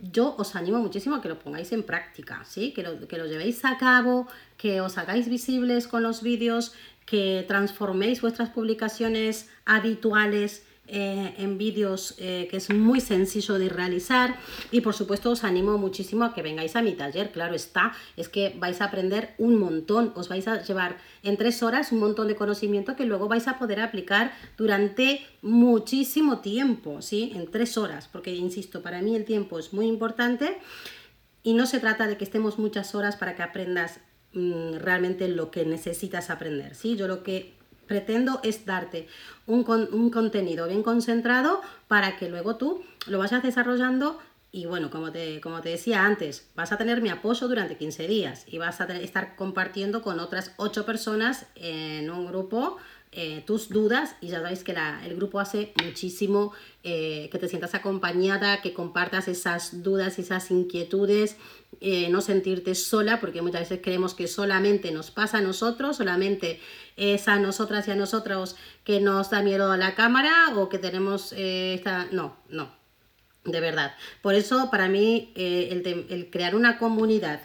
yo os animo muchísimo a que lo pongáis en práctica, ¿sí? que, lo, que lo llevéis a cabo, que os hagáis visibles con los vídeos, que transforméis vuestras publicaciones habituales eh, en vídeos eh, que es muy sencillo de realizar y por supuesto os animo muchísimo a que vengáis a mi taller, claro está, es que vais a aprender un montón, os vais a llevar en tres horas un montón de conocimiento que luego vais a poder aplicar durante muchísimo tiempo, ¿sí? En tres horas, porque insisto, para mí el tiempo es muy importante y no se trata de que estemos muchas horas para que aprendas mm, realmente lo que necesitas aprender, ¿sí? Yo lo que pretendo es darte un, un contenido bien concentrado para que luego tú lo vayas desarrollando y bueno, como te, como te decía antes, vas a tener mi apoyo durante 15 días y vas a estar compartiendo con otras 8 personas en un grupo eh, tus dudas y ya sabéis que la- el grupo hace muchísimo eh, que te sientas acompañada, que compartas esas dudas y esas inquietudes, eh, no sentirte sola, porque muchas veces creemos que solamente nos pasa a nosotros, solamente es a nosotras y a nosotros que nos da miedo la cámara o que tenemos esta... No, no, de verdad. Por eso, para mí, el, el crear una comunidad,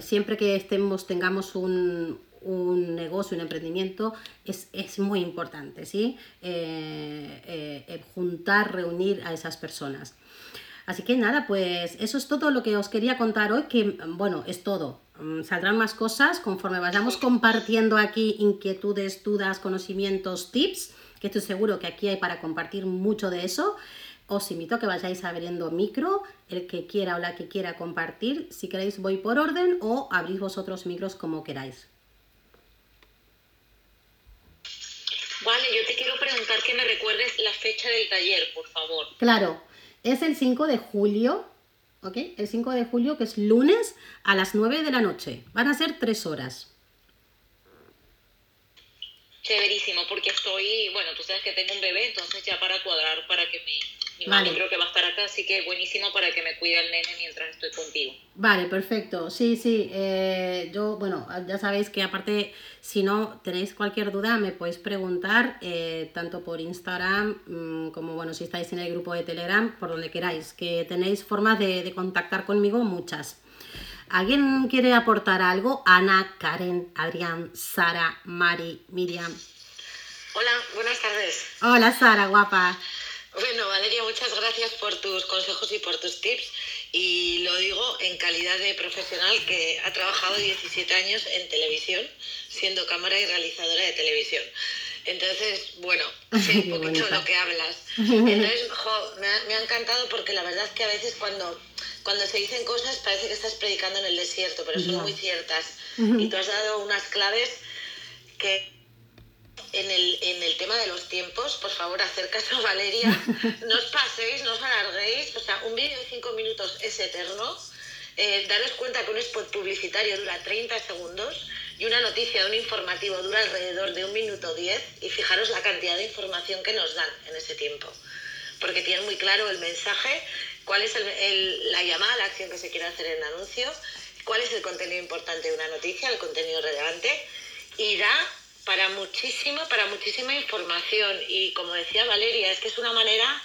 siempre que estemos, tengamos un, un negocio, un emprendimiento, es, es muy importante, ¿sí? Eh, eh, eh, juntar, reunir a esas personas. Así que nada, pues eso es todo lo que os quería contar hoy, que bueno, es todo. Mm, Saldrán más cosas conforme vayamos compartiendo aquí inquietudes, dudas, conocimientos, tips, que estoy seguro que aquí hay para compartir mucho de eso. Os invito a que vayáis abriendo micro, el que quiera o la que quiera compartir. Si queréis voy por orden o abrís vosotros micros como queráis. Vale, yo te quiero preguntar que me recuerdes la fecha del taller, por favor. Claro, es el 5 de julio, ¿ok? El 5 de julio, que es lunes, a las 9 de la noche. Van a ser tres horas. Chéverísimo, porque estoy, bueno, tú sabes que tengo un bebé, entonces ya para cuadrar para que mi, mi Vale. mami creo que va a estar acá, así que buenísimo para que me cuide el nene mientras estoy contigo. Vale, perfecto. Sí, sí. eh, yo, bueno, ya sabéis que aparte, si no tenéis cualquier duda, me podéis preguntar eh, tanto por Instagram mm, como, bueno, si estáis en el grupo de Telegram, por donde queráis, que tenéis formas de, de contactar conmigo, muchas. ¿Alguien quiere aportar algo? Ana, Karen, Adrián, Sara, Mari, Miriam. Hola, buenas tardes. Hola, Sara, guapa. Bueno, Valeria, muchas gracias por tus consejos y por tus tips. Y lo digo en calidad de profesional que ha trabajado 17 años en televisión, siendo cámara y realizadora de televisión. Entonces, bueno, sé un poquito lo que hablas. Entonces, jo, me, ha, me ha encantado porque la verdad es que a veces cuando, cuando se dicen cosas parece que estás predicando en el desierto, pero son muy ciertas. Y tú has dado unas claves que en el, en el tema de los tiempos, por favor, hacer caso a Valeria. No os paséis, no os alarguéis. O sea, un vídeo de 5 minutos es eterno. Eh, daros cuenta que un spot publicitario dura 30 segundos y una noticia, un informativo dura alrededor de un minuto 10 y fijaros la cantidad de información que nos dan en ese tiempo. Porque tienen muy claro el mensaje, cuál es el- el- la llamada a la acción que se quiere hacer en el anuncio, cuál es el contenido importante de una noticia, el contenido relevante y da para muchísimo, para muchísima información. Y como decía Valeria, es que es una manera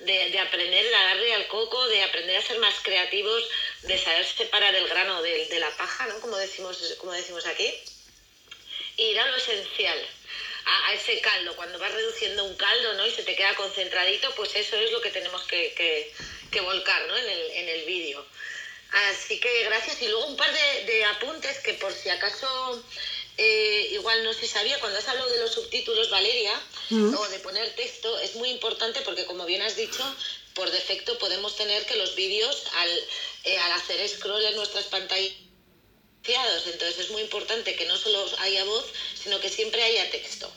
de, de aprender a darle al coco, de aprender a ser más creativos, de saber separar el grano del- de, la paja, ¿no? Como decimos, como decimos aquí. Ir a lo esencial, a, ese caldo. Cuando vas reduciendo un caldo ¿no? y se te queda concentradito, pues eso es lo que tenemos que, que- volcar ¿no? en el, en el vídeo. Así que gracias. Y luego un par de, de apuntes que por si acaso eh, igual no se sabía, cuando has hablado de los subtítulos, Valeria, Mm. o de poner texto, es muy importante porque como bien has dicho, por defecto podemos tener que los vídeos al, eh, al hacer scroll en nuestras pantallas entonces es muy importante que no solo haya voz, sino que siempre haya texto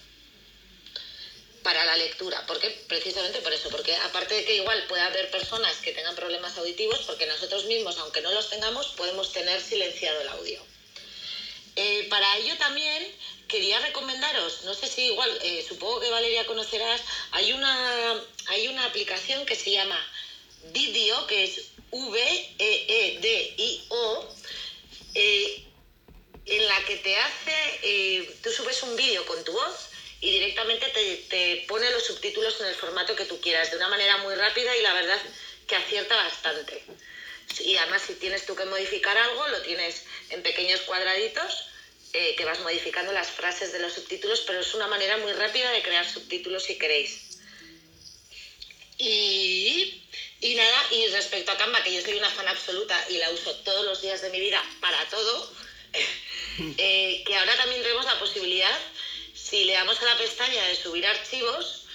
para la lectura. ¿Por qué? Precisamente por eso, porque aparte de que igual puede haber personas que tengan problemas auditivos, porque nosotros mismos, aunque no los tengamos, podemos tener silenciado el audio. Eh, para ello también quería recomendaros, no sé si igual, eh, supongo que Valeria conocerás, hay una, hay una aplicación que se llama Video, que es V-E-E-D-I-O, eh, en la que te hace, eh, tú subes un vídeo con tu voz y directamente te, te pone los subtítulos en el formato que tú quieras, de una manera muy rápida y la verdad que acierta bastante. Y además si tienes tú que modificar algo, lo tienes en pequeños cuadraditos eh, que vas modificando las frases de los subtítulos, pero es una manera muy rápida de crear subtítulos si queréis. Y, y nada, y respecto a Canva, que yo soy una fan absoluta y la uso todos los días de mi vida para todo, eh, que ahora también tenemos la posibilidad, si le damos a la pestaña de subir archivos,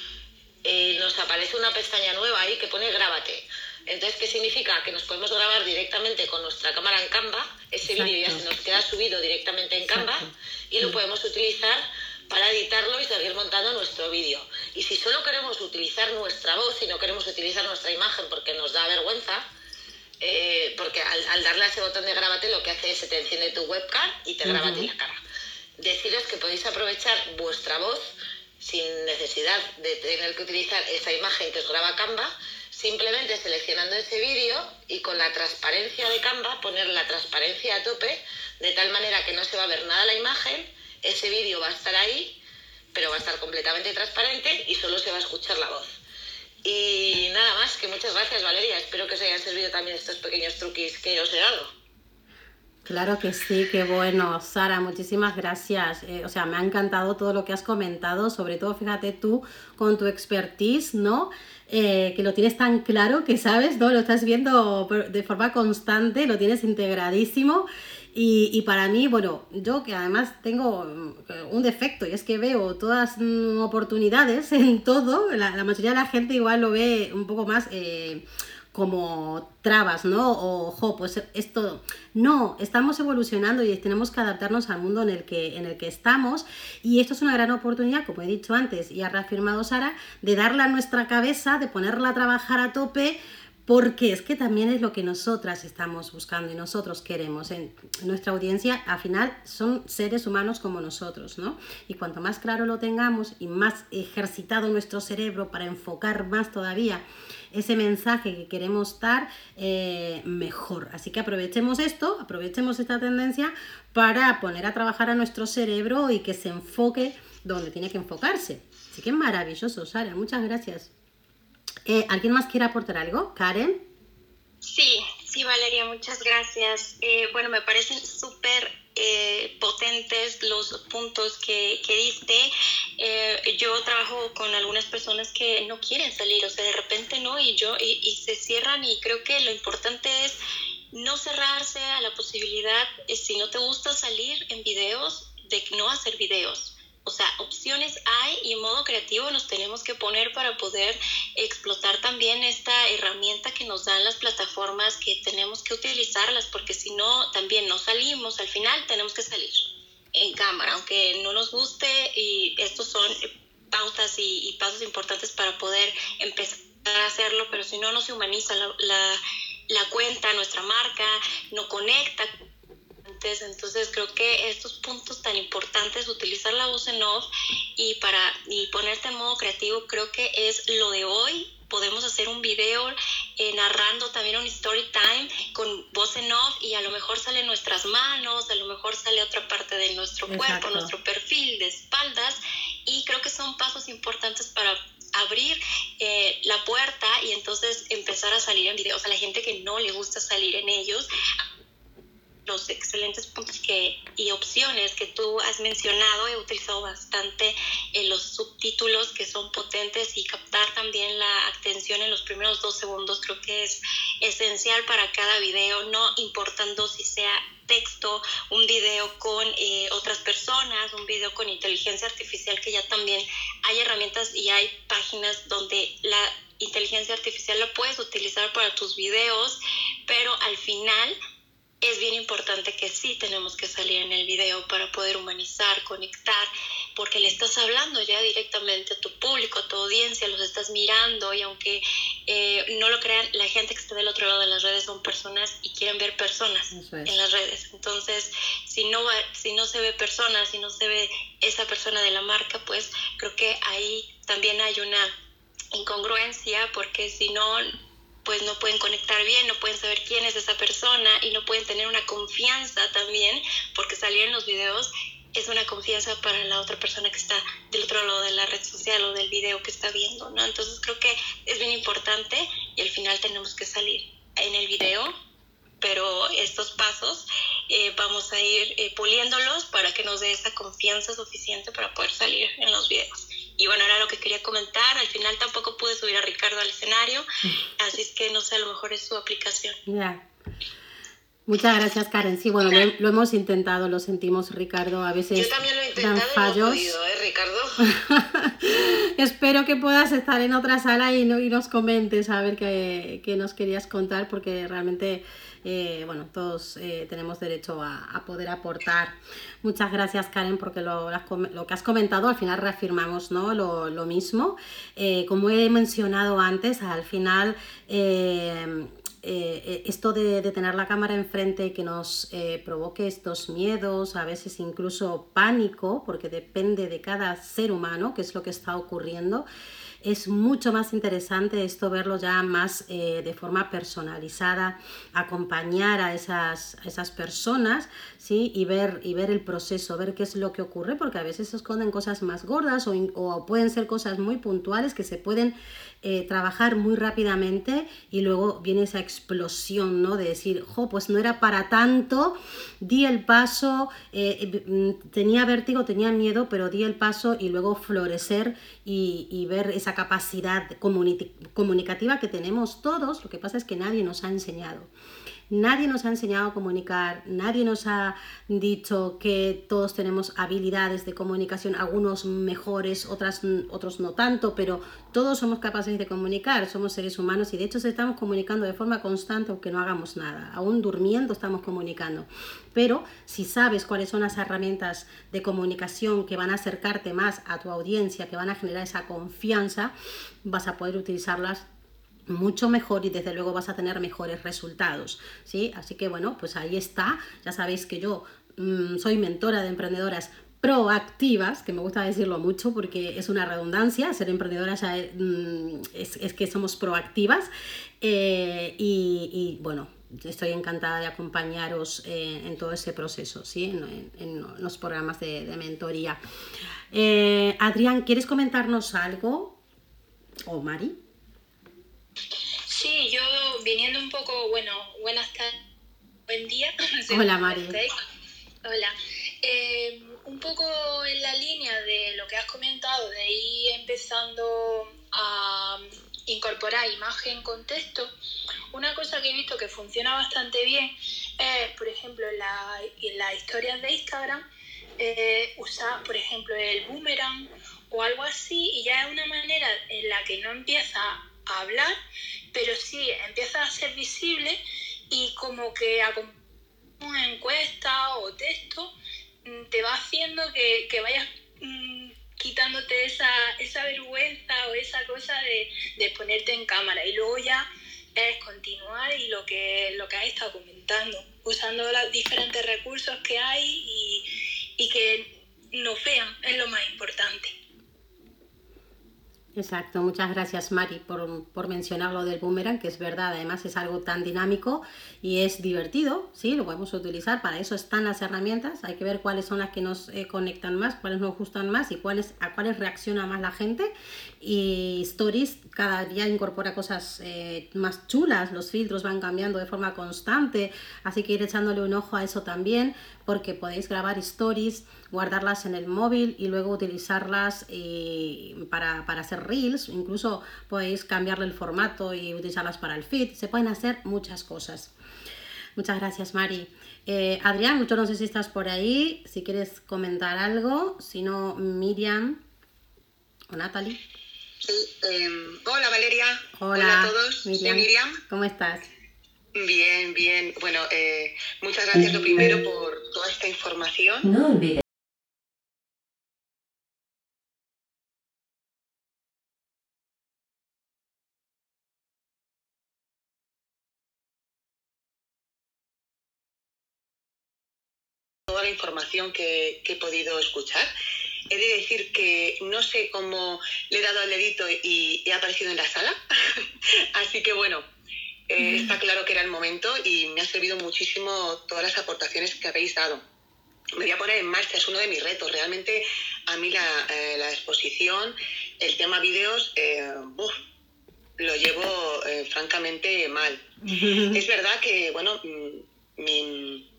eh, nos aparece una pestaña nueva ahí que pone grábate. Entonces, ¿qué significa? Que nos podemos grabar directamente con nuestra cámara en Canva, ese vídeo ya se nos queda subido directamente en Canva Exacto. y lo podemos utilizar para editarlo y seguir montando nuestro vídeo. Y si solo queremos utilizar nuestra voz y no queremos utilizar nuestra imagen porque nos da vergüenza, eh, porque al, al darle a ese botón de grábate lo que hace es se te enciende tu webcam y te graba ti la cara. deciros que podéis aprovechar vuestra voz sin necesidad de tener que utilizar esa imagen que os graba Canva, simplemente seleccionando ese vídeo y con la transparencia de Canva poner la transparencia a tope, de tal manera que no se va a ver nada la imagen, ese vídeo va a estar ahí, pero va a estar completamente transparente y solo se va a escuchar la voz. Y nada más, que muchas gracias Valeria, espero que os hayan servido también estos pequeños truquis que os he dado. Claro que sí, qué bueno. Sara, muchísimas gracias. Eh, o sea, me ha encantado todo lo que has comentado, sobre todo, fíjate tú, con tu expertise, ¿no? Eh, que lo tienes tan claro que sabes, ¿no? Lo estás viendo de forma constante, lo tienes integradísimo. Y, para mí, bueno, yo que además tengo mm, un defecto y es que veo todas mm, oportunidades en todo, la, mayoría de la gente igual lo ve un poco más... Eh, como trabas, ¿no? O, ojo, pues esto, no, estamos evolucionando y tenemos que adaptarnos al mundo en el, que, en el que estamos y esto es una gran oportunidad, como he dicho antes y ha reafirmado Sara, de darle a nuestra cabeza, de ponerla a trabajar a tope, porque es que también es lo que nosotras estamos buscando y nosotros queremos. En nuestra audiencia, al final, son seres humanos como nosotros, ¿no? Y cuanto más claro lo tengamos y más ejercitado nuestro cerebro para enfocar más todavía ese mensaje que queremos dar, eh, mejor. Así que aprovechemos esto, aprovechemos esta tendencia para poner a trabajar a nuestro cerebro y que se enfoque donde tiene que enfocarse. Así que maravilloso, Sara, muchas gracias. Eh, ¿Alguien más quiere aportar algo? Karen. Sí, sí, Valeria, muchas gracias. Eh, bueno, me parecen súper eh, potentes los puntos que, que diste. Eh, yo trabajo con algunas personas que no quieren salir, o sea, de repente no, y yo, y, y se cierran, y creo que lo importante es no cerrarse a la posibilidad, si no te gusta salir en videos, de no hacer videos o sea, opciones hay y en modo creativo nos tenemos que poner para poder explotar también esta herramienta que nos dan las plataformas que tenemos que utilizarlas porque si no también no salimos, al final tenemos que salir en cámara, aunque no nos guste y estos son pautas y, pasos importantes para poder empezar a hacerlo, pero si no, no se humaniza la, la, la cuenta, nuestra marca, no conecta entonces creo que estos puntos tan importantes, utilizar la voz en off y para y ponerte en modo creativo, creo que es lo de hoy. Podemos hacer un video eh, narrando también un story time con voz en off y a lo mejor salen nuestras manos, a lo mejor sale otra parte de nuestro cuerpo, nuestro perfil de espaldas. Y creo que son pasos importantes para abrir eh, la puerta y entonces empezar a salir en videos a la gente que no le gusta salir en ellos los excelentes puntos que, y opciones que tú has mencionado. He utilizado bastante en los subtítulos que son potentes y captar también la atención en los primeros dos segundos. Creo que es esencial para cada video, no importando si sea texto, un video con eh, otras personas, un video con inteligencia artificial, que ya también hay herramientas y hay páginas donde la inteligencia artificial la puedes utilizar para tus videos, pero al final es bien importante que sí tenemos que salir en el video para poder humanizar, conectar, porque le estás hablando ya directamente a tu público, a tu audiencia, los estás mirando y aunque eh, no lo crean, la gente que está del otro lado de las redes son personas y quieren ver personas en las redes. Entonces, si no, si no se ve personas, si no se ve esa persona de la marca, pues creo que ahí también hay una incongruencia porque si no pues no pueden conectar bien, no pueden saber quién es esa persona y no pueden tener una confianza también, porque salir en los videos es una confianza para la otra persona que está del otro lado de la red social o del video que está viendo, ¿no? Entonces creo que es bien importante y al final tenemos que salir en el video, pero estos pasos eh, vamos a ir eh, puliéndolos para que nos dé esa confianza suficiente para poder salir en los videos. Y bueno, era lo que quería comentar. Al final tampoco pude subir a Ricardo al escenario, así es que no sé, a lo mejor es su aplicación. Ya. Muchas gracias, Karen. Sí, bueno, lo, hemos intentado, lo sentimos, Ricardo. A veces Yo también lo he intentado dan fallos. Y no ¿eh, Ricardo? Espero que puedas estar en otra sala y, no, y nos comentes a ver qué, qué nos querías contar, porque realmente eh, bueno, todos eh, tenemos derecho a, poder aportar. Muchas gracias, Karen, porque lo, que has comentado al final reafirmamos ¿no? lo, mismo. Eh, como he mencionado antes, al final esto de, tener la cámara enfrente que nos provoque estos miedos, a veces incluso pánico, porque depende de cada ser humano, qué es lo que está ocurriendo, es mucho más interesante esto verlo ya más eh, de forma personalizada, acompañar a esas, esas personas ¿sí? y, ver, y ver el proceso, ver qué es lo que ocurre, porque a veces se esconden cosas más gordas o, o pueden ser cosas muy puntuales que se pueden eh, trabajar muy rápidamente y luego viene esa explosión, ¿no? De decir, jo, pues no era para tanto, di el paso, eh, mm, tenía vértigo, tenía miedo, pero di el paso y luego florecer y, y ver esa capacidad comunicativa que tenemos todos, lo que pasa es que nadie nos ha enseñado. Nadie nos ha enseñado a comunicar, nadie nos ha dicho que todos tenemos habilidades de comunicación, algunos mejores, otras, otros no tanto, pero todos somos capaces de comunicar, somos seres humanos y de hecho estamos comunicando de forma constante aunque no hagamos nada, aún durmiendo estamos comunicando. Pero si sabes cuáles son las herramientas de comunicación que van a acercarte más a tu audiencia, que van a generar esa confianza, vas a poder utilizarlas mucho mejor y desde luego vas a tener mejores resultados, ¿sí? Así que bueno, pues ahí está, ya sabéis que yo mm, soy mentora de emprendedoras proactivas, que me gusta decirlo mucho porque es una redundancia, ser emprendedoras mm, es, que somos proactivas eh, y, bueno, estoy encantada de acompañaros eh, en todo ese proceso, ¿sí? en, los programas de, mentoría. Eh, Adrián, ¿quieres comentarnos algo? ¿O Mari? Sí, yo viniendo un poco, bueno, buenas tardes, buen día. Hola Mari. Hola. Eh, un poco en la línea de lo que has comentado, de ir empezando a incorporar imagen con texto, una cosa que he visto que funciona bastante bien es, por ejemplo, en, las historias de Instagram, eh, usar, por ejemplo, el boomerang o algo así, y ya es una manera en la que no empieza a hablar, pero sí empieza a ser visible y como que a una encuesta o texto mm, te va haciendo que, vayas mm, quitándote esa, esa vergüenza o esa cosa de, de, ponerte en cámara y luego ya es continuar y lo que, lo que has estado comentando, usando los diferentes recursos que hay y, y que nos vean, es lo más importante. Exacto, muchas gracias Mari por, por, mencionar lo del boomerang, que es verdad, además es algo tan dinámico y es divertido, sí, lo podemos utilizar, para eso están las herramientas, hay que ver cuáles son las que nos eh, conectan más, cuáles nos gustan más y cuáles, a cuáles reacciona más la gente. Y Stories cada día incorpora cosas eh, más chulas, los filtros van cambiando de forma constante, así que ir echándole un ojo a eso también, porque podéis grabar stories guardarlas en el móvil y luego utilizarlas eh, para, hacer reels, incluso podéis cambiarle el formato y utilizarlas para el feed, se pueden hacer muchas cosas. Muchas gracias Mari. Eh, Adrián, yo no sé si estás por ahí, si quieres comentar algo, si no Miriam o Natalie. Sí, em, hola Valeria. Hola, a todos. Miriam. Miriam. ¿Cómo estás? Bien, bien. Bueno, eh, muchas gracias lo primero por toda esta información. No olvides toda la información que, he podido escuchar. He de decir que no sé cómo le he dado al dedito y he aparecido en la sala. Así que bueno, eh, está claro que era el momento y me ha servido muchísimo todas las aportaciones que habéis dado. Me voy a poner en marcha, es uno de mis retos. Realmente a mí la, eh, exposición, el tema vídeos, eh, lo llevo francamente mal. Es verdad que, bueno, mm, mi,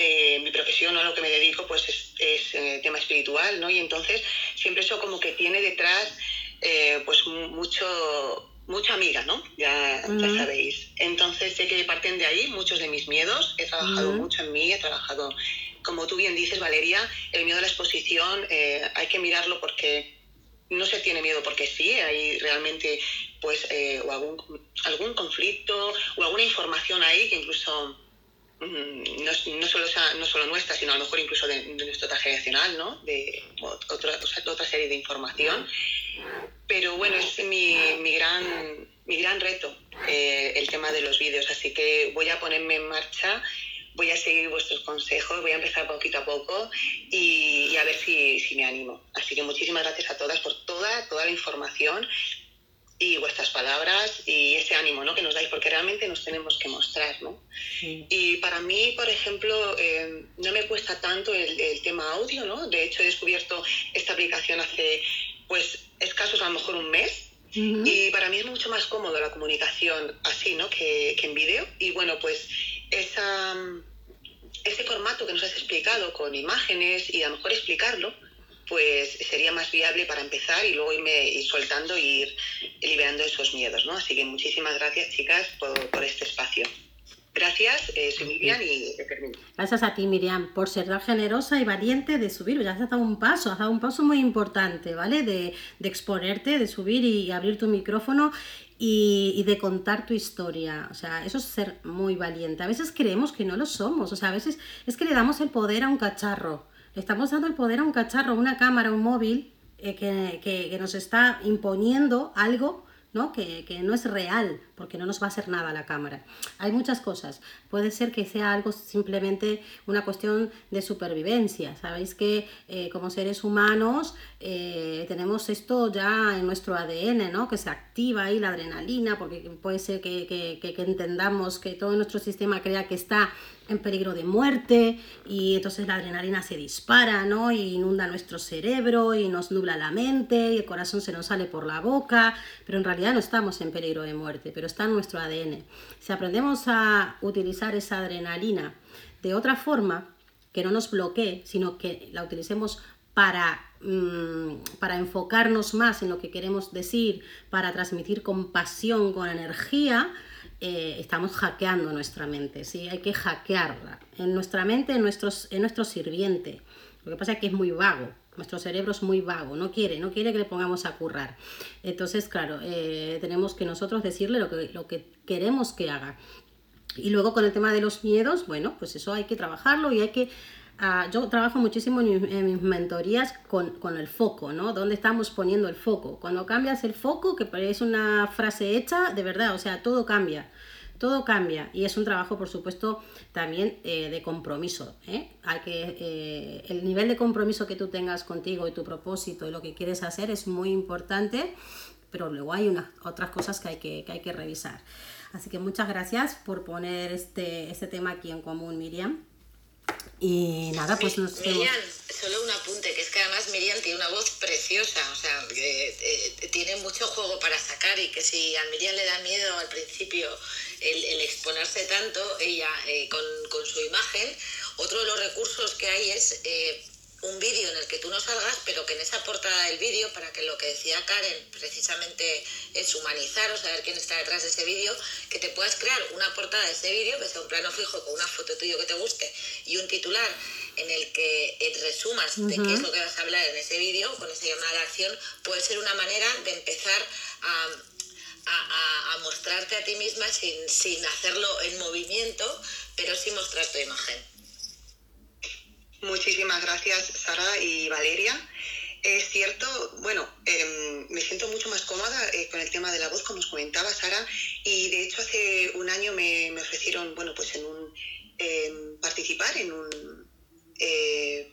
eh, mi profesión o a lo que me dedico pues es, eh, tema espiritual, ¿no? Y entonces siempre eso como que tiene detrás eh, pues mucho mucha amiga, ¿no? Ya, sabéis. Entonces sé que parten de ahí muchos de mis miedos. He trabajado mucho en mí, he trabajado, como tú bien dices, Valeria, el miedo a la exposición hay que mirarlo porque no se tiene miedo porque sí, hay realmente pues o algún, algún conflicto o alguna información ahí que incluso no, no, solo no solo nuestra, sino a lo mejor incluso de, nuestro traje generacional, ¿no? De otra, otra serie de información. Pero bueno, es mi, mi, gran, mi gran reto. eh, el tema de los vídeos, así que voy a ponerme en marcha voy a seguir vuestros consejos, voy a empezar poquito a poco y, a ver si, si, me animo. Así que muchísimas gracias a todas por toda, toda la información y vuestras palabras y ese ánimo ¿no? que nos dais, porque realmente nos tenemos que mostrar. ¿no? Y para mí, por ejemplo, eh, no me cuesta tanto el, el, tema audio, ¿no? De hecho, he descubierto esta aplicación hace, pues, escasos a lo mejor un mes. Y para mí es mucho más cómodo la comunicación así, ¿no? Que, que en vídeo. Y bueno, pues esa, ese formato que nos has explicado con imágenes y a lo mejor explicarlo, pues sería más viable para empezar y luego irme ir soltando e ir liberando esos miedos, ¿no? Así que muchísimas gracias, chicas, por, este espacio. Gracias, eh, soy Miriam y termino. Gracias a ti, Miriam, por ser tan generosa y valiente de subir. Ya has dado un paso, has dado un paso muy importante, ¿vale? De, de exponerte, de subir y abrir tu micrófono y, de contar tu historia. O sea, eso es ser muy valiente. A veces creemos que no lo somos. O sea, a veces es que le damos el poder a un cacharro. Estamos dando el poder a un cacharro, una cámara, un móvil, eh, que, que, nos está imponiendo algo ¿no? Que, que, no es real, porque no nos va a hacer nada la cámara. Hay muchas cosas. Puede ser que sea algo simplemente una cuestión de supervivencia. Sabéis que eh, como seres humanos eh, tenemos esto ya en nuestro ADN, ¿no? Que se activa ahí la adrenalina, porque puede ser que, que entendamos que todo nuestro sistema crea que está en peligro de muerte y entonces la adrenalina se dispara, ¿no? Y inunda nuestro cerebro y nos nubla la mente y el corazón se nos sale por la boca, pero en realidad no estamos en peligro de muerte, pero está en nuestro ADN. Si aprendemos a utilizar esa adrenalina de otra forma, que no nos bloquee, sino que la utilicemos para, mm, para enfocarnos más en lo que queremos decir, para transmitir compasión con energía, eh, estamos hackeando nuestra mente, ¿sí? Hay que hackearla. En nuestra mente, en, nuestros, en nuestro sirviente. Lo que pasa es que es muy vago. Nuestro cerebro es muy vago, no quiere, no quiere que le pongamos a currar. Entonces, claro, eh, tenemos que nosotros decirle lo que, lo que queremos que haga. Y luego con el tema de los miedos, bueno, pues eso hay que trabajarlo y hay que Ah, yo trabajo muchísimo en, mis mentorías con, con, el foco, ¿no? ¿Dónde estamos poniendo el foco? Cuando cambias el foco, que es una frase hecha, de verdad, o sea, todo cambia. Todo cambia y es un trabajo, por supuesto, también eh, de compromiso. ¿eh? Que, eh, el nivel de compromiso que tú tengas contigo y tu propósito y lo que quieres hacer es muy importante, pero luego hay unas otras cosas que hay que, que hay que revisar. Así que muchas gracias por poner este, este tema aquí en común, Miriam. Y nada, pues nos Miriam, solo un apunte, que es que además Miriam tiene una voz preciosa, o sea, que, eh, tiene mucho juego para sacar y que si a Miriam le da miedo al principio el, exponerse tanto, ella eh, con, con, su imagen, otro de los recursos que hay es eh, un vídeo en el que tú no salgas, pero que en esa portada del vídeo, para que lo que decía Karen precisamente es humanizar o saber quién está detrás de ese vídeo, que te puedas crear una portada de ese vídeo, que sea un plano fijo con una foto tuyo que te guste y un titular en el que resumas de qué es lo que vas a hablar en ese vídeo, con esa llamada de acción, puede ser una manera de empezar a, a, mostrarte a ti misma sin, sin hacerlo en movimiento, pero sin mostrar tu imagen. Muchísimas gracias, Sara y Valeria. Es cierto, bueno, em, me siento mucho más cómoda eh, con el tema de la voz, como os comentaba Sara, y de hecho hace un año me, ofrecieron, bueno, pues en un em, participar en un, eh,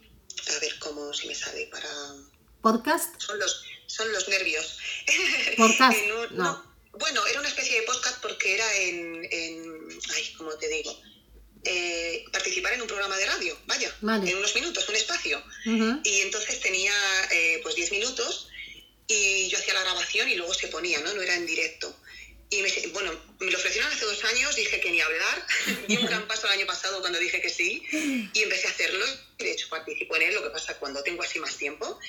a ver cómo si me sale para podcast. Son los, son los nervios. Podcast. no. Bueno, era una especie de podcast porque era en, en ay, ¿cómo te digo? Eh, participar en un programa de radio, vaya, en unos minutos, un espacio. Y entonces tenía eh, pues 10 minutos y yo hacía la grabación y luego se ponía, ¿no? No era en directo. Y me, bueno, me lo ofrecieron hace dos años, dije que ni hablar, di un gran paso el año pasado cuando dije que sí y empecé a hacerlo. De hecho, participo en él, lo que pasa cuando tengo así más tiempo.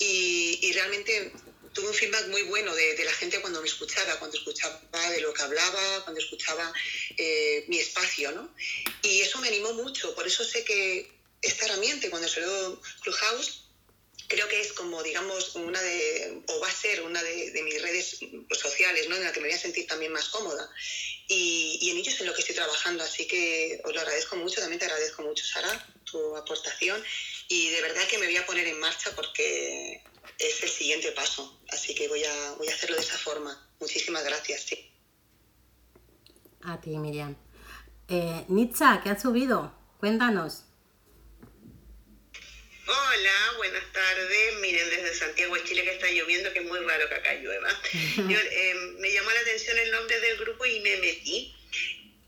Y, y realmente tuve un feedback muy bueno de, la gente cuando me escuchaba, cuando escuchaba de lo que hablaba, cuando escuchaba eh, mi espacio, ¿no? Y eso me animó mucho, por eso sé que esta herramienta, cuando salió Clubhouse, creo que es como, digamos, una de, o va a ser una de, mis redes sociales, ¿no? En la que me voy a sentir también más cómoda. Y, y en ello es en lo que estoy trabajando, así que os lo agradezco mucho, también te agradezco mucho, Sara, tu aportación. Y de verdad que me voy a poner en marcha porque es el siguiente paso. Así que voy a, voy a hacerlo de esa forma. Muchísimas gracias. A ti, Miriam. Eh, Nitza, ¿qué has subido? Cuéntanos. Hola, buenas tardes. Miren, desde Santiago de Chile que está lloviendo, que es muy raro que acá llueva. Yo, eh, me llamó la atención el nombre del grupo y me metí.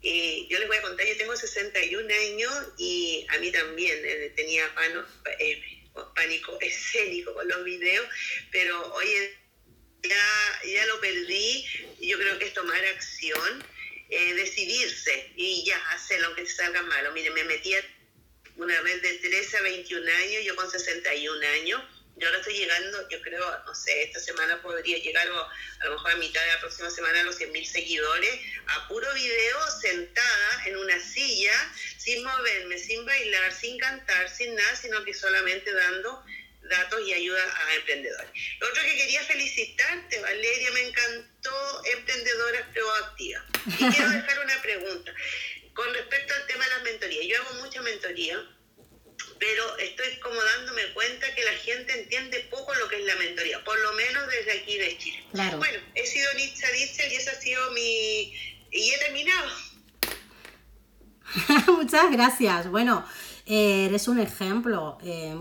Eh, yo les voy a contar, yo tengo 61 años y a mí también eh, tenía pano, eh, pánico escénico con los videos, pero hoy ya, ya lo perdí. Yo creo que es tomar acción, eh, decidirse y ya hacer lo que salga malo. Miren, me metí una vez de 13 a 21 años, yo con 61 años. Yo ahora estoy llegando, yo creo, no sé, esta semana podría llegar o a lo mejor a mitad de la próxima semana a los 100.000 seguidores, a puro video, sentada en una silla, sin moverme, sin bailar, sin cantar, sin nada, sino que solamente dando datos y ayuda a emprendedores. Lo otro que quería felicitarte, Valeria, me encantó Emprendedoras Proactivas. Y quiero dejar una pregunta. Con respecto al tema de las mentorías, yo hago mucha mentoría, pero estoy como dándome cuenta que la gente entiende poco lo que es la mentoría, por lo menos desde aquí de Chile. Claro. Bueno, he sido Nitza Ditzel y esa ha sido mi... y he terminado. Muchas gracias. Bueno, eh, eres un ejemplo. eh,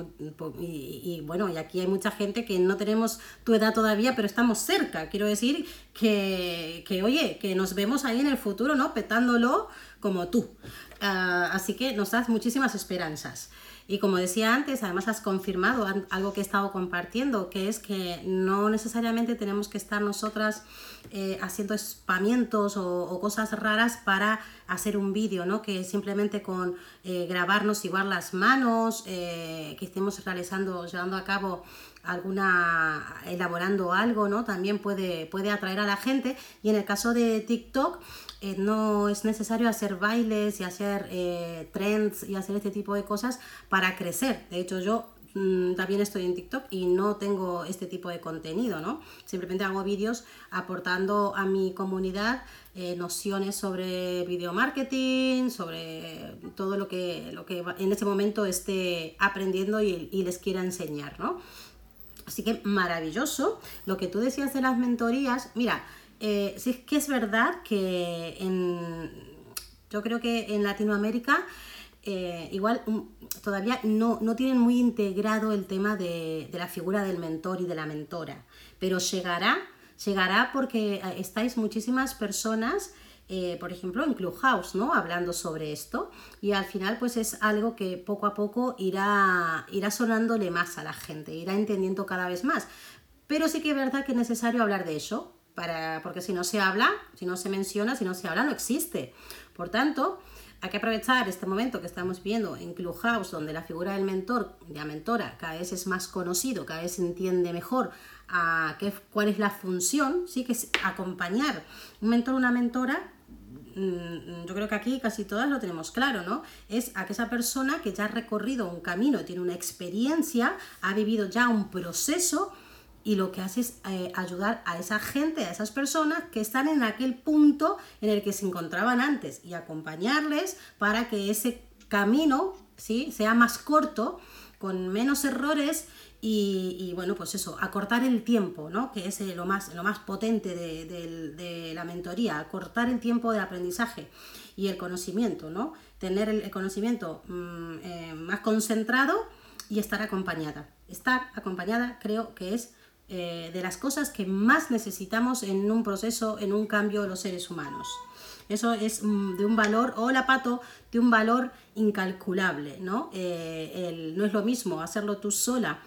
y, y, bueno, y aquí hay mucha gente que no tenemos tu edad todavía, pero estamos cerca. Quiero decir que, que oye, que nos vemos ahí en el futuro, ¿no? Petándolo como tú. Ah, así que nos das muchísimas esperanzas. Y como decía antes, además has confirmado algo que he estado compartiendo, que es que no necesariamente tenemos que estar nosotras eh, haciendo espamientos o, o cosas raras para hacer un vídeo, ¿no? Que simplemente con eh, grabarnos igual las manos, eh, que estemos realizando, llevando a cabo alguna, elaborando algo, ¿no? También puede, puede atraer a la gente. Y en el caso de TikTok, eh, no es necesario hacer bailes y hacer eh, trends y hacer este tipo de cosas para crecer. De hecho, yo mm, también estoy en TikTok y no tengo este tipo de contenido, ¿no? Simplemente hago vídeos aportando a mi comunidad eh, nociones sobre video marketing, sobre todo lo que, lo que en ese momento esté aprendiendo y, y les quiera enseñar, ¿no? Así que maravilloso. Lo que tú decías de las mentorías, mira, eh, sí es que es verdad que en, yo creo que en Latinoamérica eh, igual mm, todavía no, no tienen muy integrado el tema de, de la figura del mentor y de la mentora, pero llegará, llegará porque eh, estáis muchísimas personas por ejemplo, en Clubhouse, ¿no? Hablando sobre esto. Y al final, pues es algo que poco a poco irá, irá sonándole más a la gente, irá entendiendo cada vez más. Pero sí que es verdad que es necesario hablar de eso, para, porque si no se habla, si no se menciona, si no se habla, no existe. Por tanto, hay que aprovechar este momento que estamos viendo en Clubhouse, donde la figura del mentor, de la mentora, cada vez es más conocido, cada vez se entiende mejor a qué, cuál es la función, sí que es acompañar un mentor, una mentora mm, yo creo que aquí casi todas lo tenemos claro, ¿no? Es aquella persona que ya ha recorrido un camino, tiene una experiencia, ha vivido ya un proceso y lo que hace es eh, ayudar a esa gente, a esas personas que están en aquel punto en el que se encontraban antes y acompañarles para que ese camino ¿sí? sea más corto, con menos errores y, bueno, pues eso, acortar el tiempo, ¿no? Que es eh, lo, más, lo más potente de, de, la mentoría, acortar el tiempo de aprendizaje y el conocimiento, ¿no? Tener el, conocimiento mmm, eh, más concentrado y estar acompañada. Estar acompañada creo que es eh, de las cosas que más necesitamos en un proceso, en un cambio de los seres humanos. Eso es mm, de un valor, hola Pato, de un valor incalculable, ¿no? Eh, el, no es lo mismo hacerlo tú sola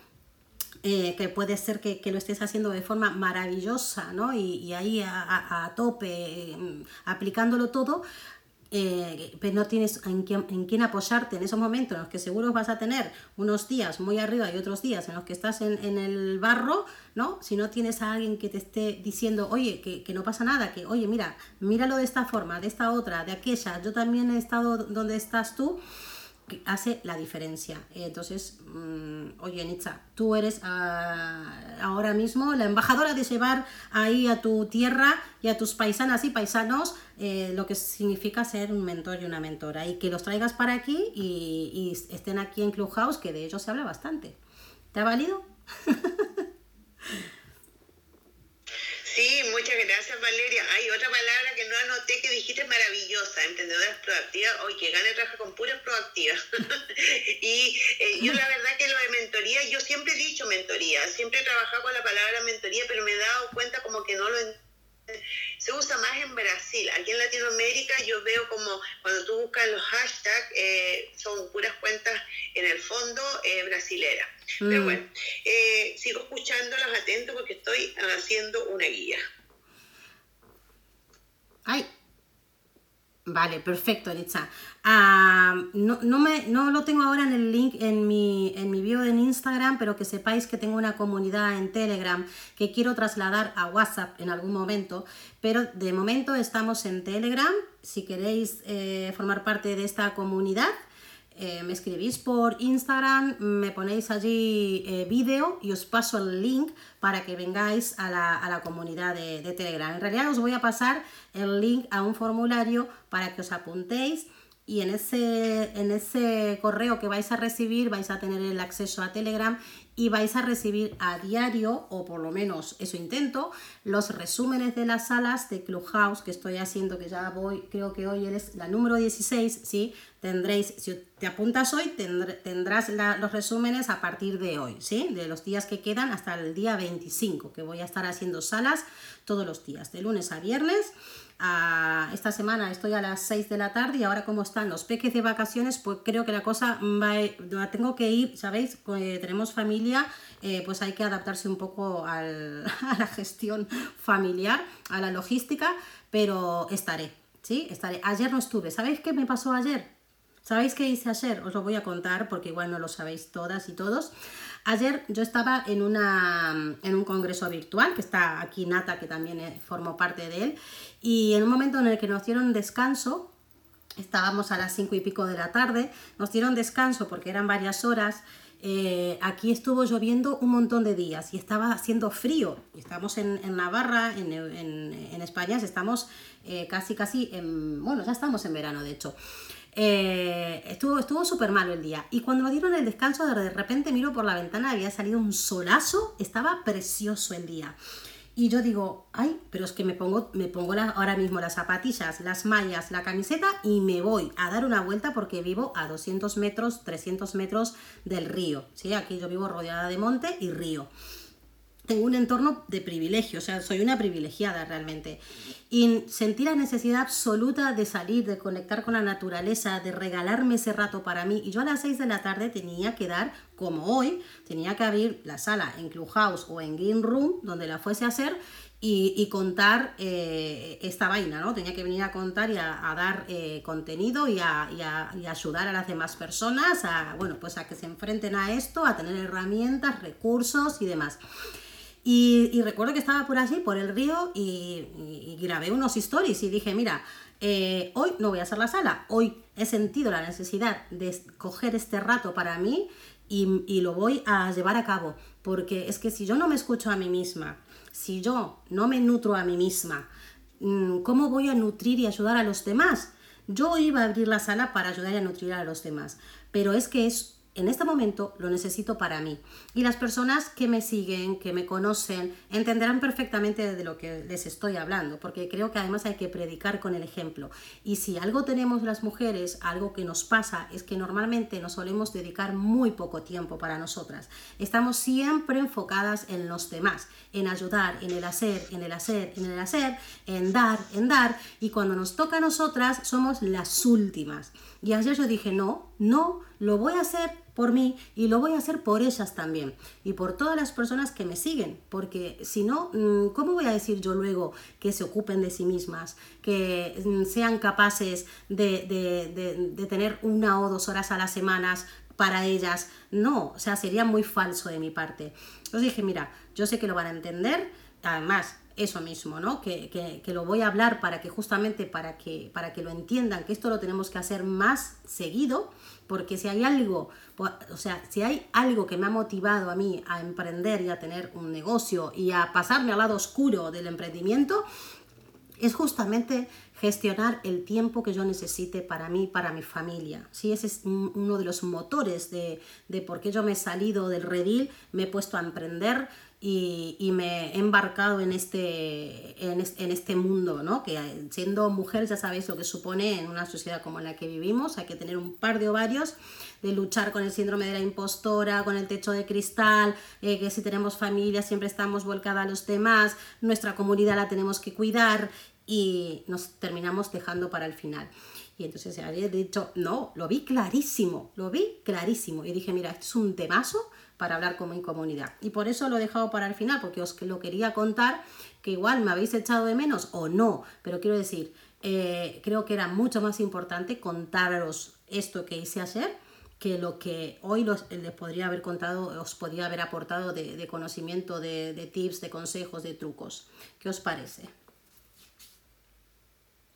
eh, que puede ser que, que, lo estés haciendo de forma maravillosa, ¿no? Y, ahí a, a, tope, eh, aplicándolo todo, eh, pero no tienes en quién, en quién, apoyarte en esos momentos en los que seguro vas a tener unos días muy arriba y otros días en los que estás en, en el barro, ¿no? Si no tienes a alguien que te esté diciendo, oye, que, que, no pasa nada, que, oye, mira, míralo de esta forma, de esta otra, de aquella, yo también he estado donde estás tú, que hace la diferencia. Entonces, mmm, oye, Nitza, tú eres uh, ahora mismo la embajadora de llevar ahí a tu tierra y a tus paisanas y paisanos eh, lo que significa ser un mentor y una mentora. Y que los traigas para aquí y, y estén aquí en Clubhouse, que de ellos se habla bastante. ¿Te ha valido? Sí, muchas gracias Valeria. Hay otra palabra que no anoté que dijiste maravillosa, emprendedoras proactivas, hoy que gane trabaja con puras proactivas. y eh, yo la verdad que lo de mentoría, yo siempre he dicho mentoría, siempre he trabajado con la palabra mentoría, pero me he dado cuenta como que no lo se usa más en Brasil. Aquí en Latinoamérica yo veo como cuando tú buscas los hashtags, eh, son puras cuentas en el fondo eh, brasileras. Pero Mm. bueno, eh, sigo escuchándolos atentos porque estoy haciendo una guía. Ay. Vale, perfecto, Litza. Ah, no, no, me, no lo tengo ahora en el link en mi, en mi bio en Instagram, pero que sepáis que tengo una comunidad en Telegram que quiero trasladar a WhatsApp en algún momento. Pero de momento estamos en Telegram. Si queréis eh, formar parte de esta comunidad, eh, me escribís por Instagram, me ponéis allí eh, vídeo y os paso el link para que vengáis a la, a la comunidad de, de Telegram. En realidad os voy a pasar el link a un formulario para que os apuntéis y en ese, en ese correo que vais a recibir vais a tener el acceso a Telegram y vais a recibir a diario, o por lo menos eso intento, los resúmenes de las salas de Clubhouse que estoy haciendo, que ya voy, creo que hoy eres la número 16, ¿sí? Tendréis, si te apuntas hoy, tendr- tendrás los resúmenes a partir de hoy, ¿sí? De los días que quedan hasta el día 25, que voy a estar haciendo salas todos los días, de lunes a viernes. Esta semana estoy a las 6 de la tarde y ahora como están los peques de vacaciones, pues creo que la cosa va, tengo que ir, ¿sabéis? Eh, tenemos familia, eh, pues hay que adaptarse un poco a la gestión familiar, a la logística, pero estaré, ¿sí? Estaré. Ayer no estuve, ¿sabéis qué me pasó ayer? ¿Sabéis qué hice ayer? Os lo voy a contar porque igual no lo sabéis todas y todos. Ayer yo estaba en, una, en un congreso virtual, que está aquí Nata, que también eh, formó parte de él, y en un momento en el que nos dieron descanso, estábamos a las cinco y pico de la tarde, nos dieron descanso porque eran varias horas. eh, aquí estuvo lloviendo un montón de días y estaba haciendo frío. Estamos en, en Navarra, en, en- en España, estamos eh, casi, casi, en, bueno, ya estamos en verano de hecho. Eh, estuvo estuvo súper malo el día. Y cuando nos dieron el descanso, de repente miro por la ventana, había salido un solazo, estaba precioso el día. Y yo digo, ay, pero es que me pongo, me pongo ahora mismo las zapatillas, las mallas, la camiseta y me voy a dar una vuelta porque vivo a 200 metros, 300 metros del río. ¿sí? Aquí yo vivo rodeada de monte y río tengo un entorno de privilegio, o sea, soy una privilegiada realmente. Y sentí la necesidad absoluta de salir, de conectar con la naturaleza, de regalarme ese rato para mí. Y yo a las 6 de la tarde tenía que dar, como hoy, tenía que abrir la sala en Clubhouse o en Green Room, donde la fuese a hacer, y, y contar eh, esta vaina, ¿no? Tenía que venir a contar y a, dar eh, contenido y a, y ayudar a las demás personas a, bueno, pues a que se enfrenten a esto, a tener herramientas, recursos y demás. Y, recuerdo que estaba por allí, por el río, y, grabé unos stories y dije, mira, eh, hoy no voy a hacer la sala, hoy he sentido la necesidad de coger este rato para mí y, y lo voy a llevar a cabo, porque es que si yo no me escucho a mí misma, si yo no me nutro a mí misma, mm, ¿cómo voy a nutrir y ayudar a los demás? Yo iba a abrir la sala para ayudar y a nutrir a los demás, pero es que es en este momento lo necesito para mí. Y las personas que me siguen, que me conocen, entenderán perfectamente de lo que les estoy hablando, porque creo que además hay que predicar con el ejemplo. Y si algo tenemos las mujeres, algo que nos pasa, es que normalmente nos solemos dedicar muy poco tiempo para nosotras. Estamos siempre enfocadas en los demás, en ayudar, en el hacer, en el hacer, en el hacer, en dar, en dar. Y cuando nos toca a nosotras, somos las últimas. Y ayer yo dije, no, no, lo voy a hacer por mí y lo voy a hacer por ellas también y por todas las personas que me siguen, porque si no, mm, ¿cómo voy a decir yo luego que se ocupen de sí mismas, que mm, sean capaces de, de- de- tener una o dos horas a las semanas para ellas? No, o sea, sería muy falso de mi parte. Entonces dije, mira, yo sé que lo van a entender, además eso mismo, ¿no? Que, que- que lo voy a hablar para que justamente para que, para que lo entiendan, que esto lo tenemos que hacer más seguido, porque si hay algo, o sea, si hay algo que me ha motivado a mí a emprender y a tener un negocio y a pasarme al lado oscuro del emprendimiento, es justamente gestionar el tiempo que yo necesite para mí, para mi familia. ¿sí? Ese es uno de los motores de, de por qué yo me he salido del redil, me he puesto a emprender y, me he embarcado en este, en, este, mundo, ¿no? que siendo mujer ya sabéis lo que supone en una sociedad como la que vivimos, hay que tener un par de ovarios, de luchar con el síndrome de la impostora, con el techo de cristal, eh, que si tenemos familia siempre estamos volcada a los demás, nuestra comunidad la tenemos que cuidar y nos terminamos dejando para el final. Y entonces había dicho, no, lo vi clarísimo, lo vi clarísimo. Y dije, mira, esto es un temazo para hablar con mi comunidad. Y por eso lo he dejado para el final, porque os lo quería contar, que igual me habéis echado de menos o no, pero quiero decir, eh, creo que era mucho más importante contaros esto que hice ayer que lo que hoy les podría haber contado, os podría haber aportado de, conocimiento, de, tips, de consejos, de trucos. ¿Qué os parece?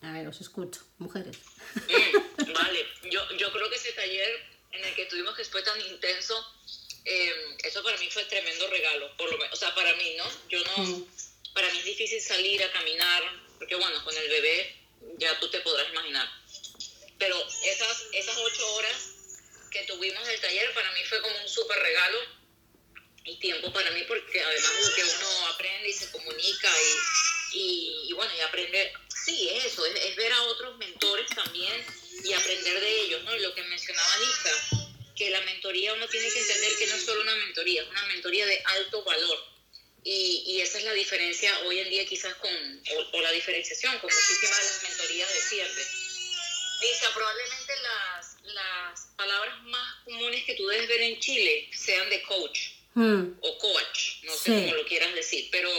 A ver, os escucho, mujeres. Mm, vale, yo, yo creo que ese taller en el que tuvimos que fue tan intenso, Em, eso para mí fue tremendo regalo, por lo menos, o sea, para mí, ¿no? Yo no, para mí es difícil salir a caminar, porque bueno, con el bebé ya tú te podrás imaginar. Pero esas, esas ocho horas que tuvimos del taller para mí fue como un súper regalo y tiempo para mí, porque además de lo que uno aprende y se comunica y, y, bueno, y aprende, sí, es eso, es, es, ver a otros mentores también y aprender de ellos, ¿no? Y lo que mencionaba Anita que la mentoría uno tiene que entender que no es solo una mentoría, es una mentoría de alto valor. Y, y esa es la diferencia hoy en día quizás con, o, la diferenciación con muchísimas de las mentorías de siempre. Lisa, probablemente las, las palabras más comunes que tú debes ver en Chile sean de coach hmm. o coach, no sé cómo lo quieras decir, pero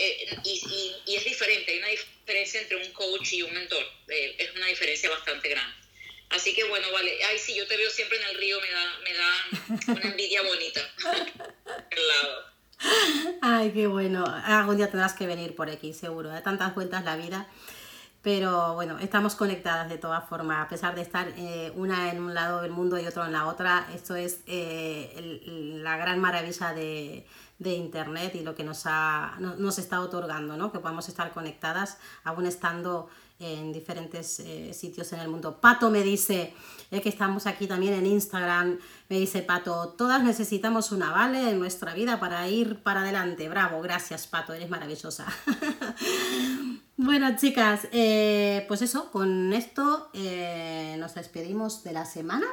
eh, y, y, es diferente, hay una diferencia entre un coach y un mentor, eh, es una diferencia bastante grande. Así que bueno, vale. Ay, sí, yo te veo siempre en el río, me da, me da una envidia bonita. el lado. Ay, qué bueno. Algún día tendrás que venir por aquí, seguro. Da tantas vueltas la vida. Pero bueno, estamos conectadas de todas formas, a pesar de estar eh, una en un lado del mundo y otro en la otra. Esto es eh, la gran maravilla de, de, Internet y lo que nos, ha, nos está otorgando, ¿no? que podamos estar conectadas aún estando en diferentes eh, sitios en el mundo. Pato me dice, que estamos aquí también en Instagram, me dice Pato, todas necesitamos una vale en nuestra vida para ir para adelante. Bravo, gracias Pato, eres maravillosa. bueno chicas, eh, pues eso, con esto eh, nos despedimos de la semana,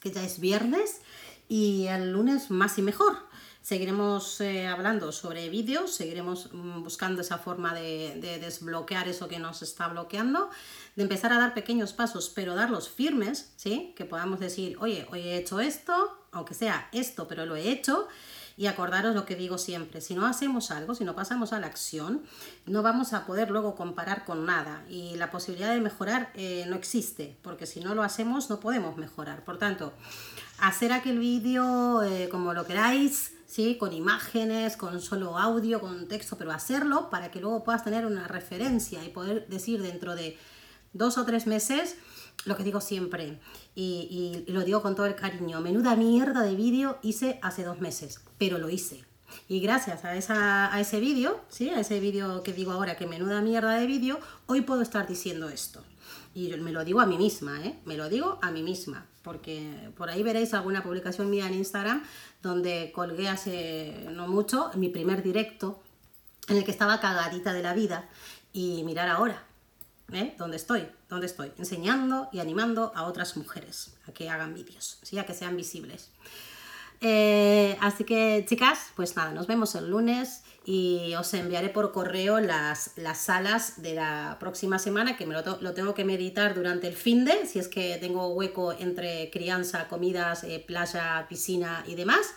que ya es viernes, y el lunes más y mejor. Seguiremos eh, hablando sobre vídeos, seguiremos mm, buscando esa forma de, desbloquear eso que nos está bloqueando, de empezar a dar pequeños pasos, pero darlos firmes, ¿sí? Que podamos decir, oye, hoy he hecho esto, aunque sea esto, pero lo he hecho, y acordaros lo que digo siempre, si no hacemos algo, si no pasamos a la acción, no vamos a poder luego comparar con nada y la posibilidad de mejorar eh, no existe, porque si no lo hacemos no podemos mejorar. Por tanto, hacer aquel vídeo eh, como lo queráis, ¿sí? con imágenes, con solo audio, con texto, pero hacerlo para que luego puedas tener una referencia y poder decir dentro de dos o tres meses lo que digo siempre y, lo digo con todo el cariño, menuda mierda de vídeo hice hace dos meses, pero lo hice. Y gracias a, esa, a ese vídeo, ¿sí? a ese vídeo que digo ahora que menuda mierda de vídeo, hoy puedo estar diciendo esto. Y me lo digo a mí misma, ¿eh? me lo digo a mí misma, porque por ahí veréis alguna publicación mía en Instagram donde colgué hace no mucho mi primer directo en el que estaba cagadita de la vida y mirar ahora, ¿eh? ¿Dónde estoy? ¿Dónde estoy? Enseñando y animando a otras mujeres a que hagan vídeos, ¿sí? a que sean visibles. Eh, así que chicas, pues nada, nos vemos el lunes y os enviaré por correo las, las salas de la próxima semana, que me lo, lo, tengo que meditar durante el fin de, si es que tengo hueco entre crianza, comidas, eh, playa, piscina y demás.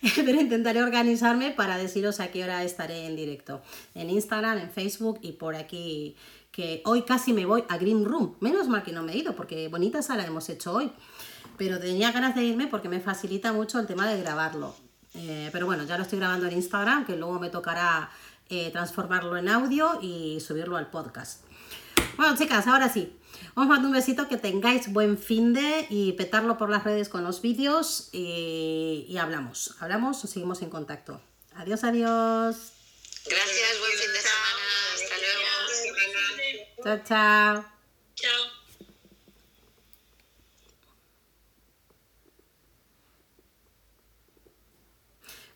Pero intentaré organizarme para deciros a qué hora estaré en directo. En Instagram, en Facebook y por aquí, que hoy casi me voy a Green Room. Menos mal que no me he ido, porque bonita sala hemos hecho hoy. Pero tenía ganas de irme porque me facilita mucho el tema de grabarlo. Eh, pero bueno, ya lo estoy grabando en Instagram, que luego me tocará eh, transformarlo en audio y subirlo al podcast. Bueno, chicas, ahora sí. Os mando un besito, que tengáis buen fin de y petarlo por las redes con los vídeos y, y hablamos. Hablamos o seguimos en contacto. Adiós, adiós. Gracias, buen fin de semana. Hasta luego. Chao, chao. Chao.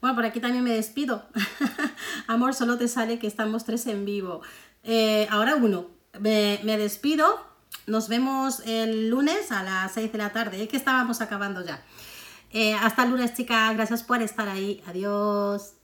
Bueno, por aquí también me despido. Amor, solo te sale que estamos tres en vivo. Eh, ahora uno. Me, me despido. Nos vemos el lunes a las 6 de la tarde. Es que estábamos acabando ya. Eh, hasta el lunes, chicas. Gracias por estar ahí. Adiós.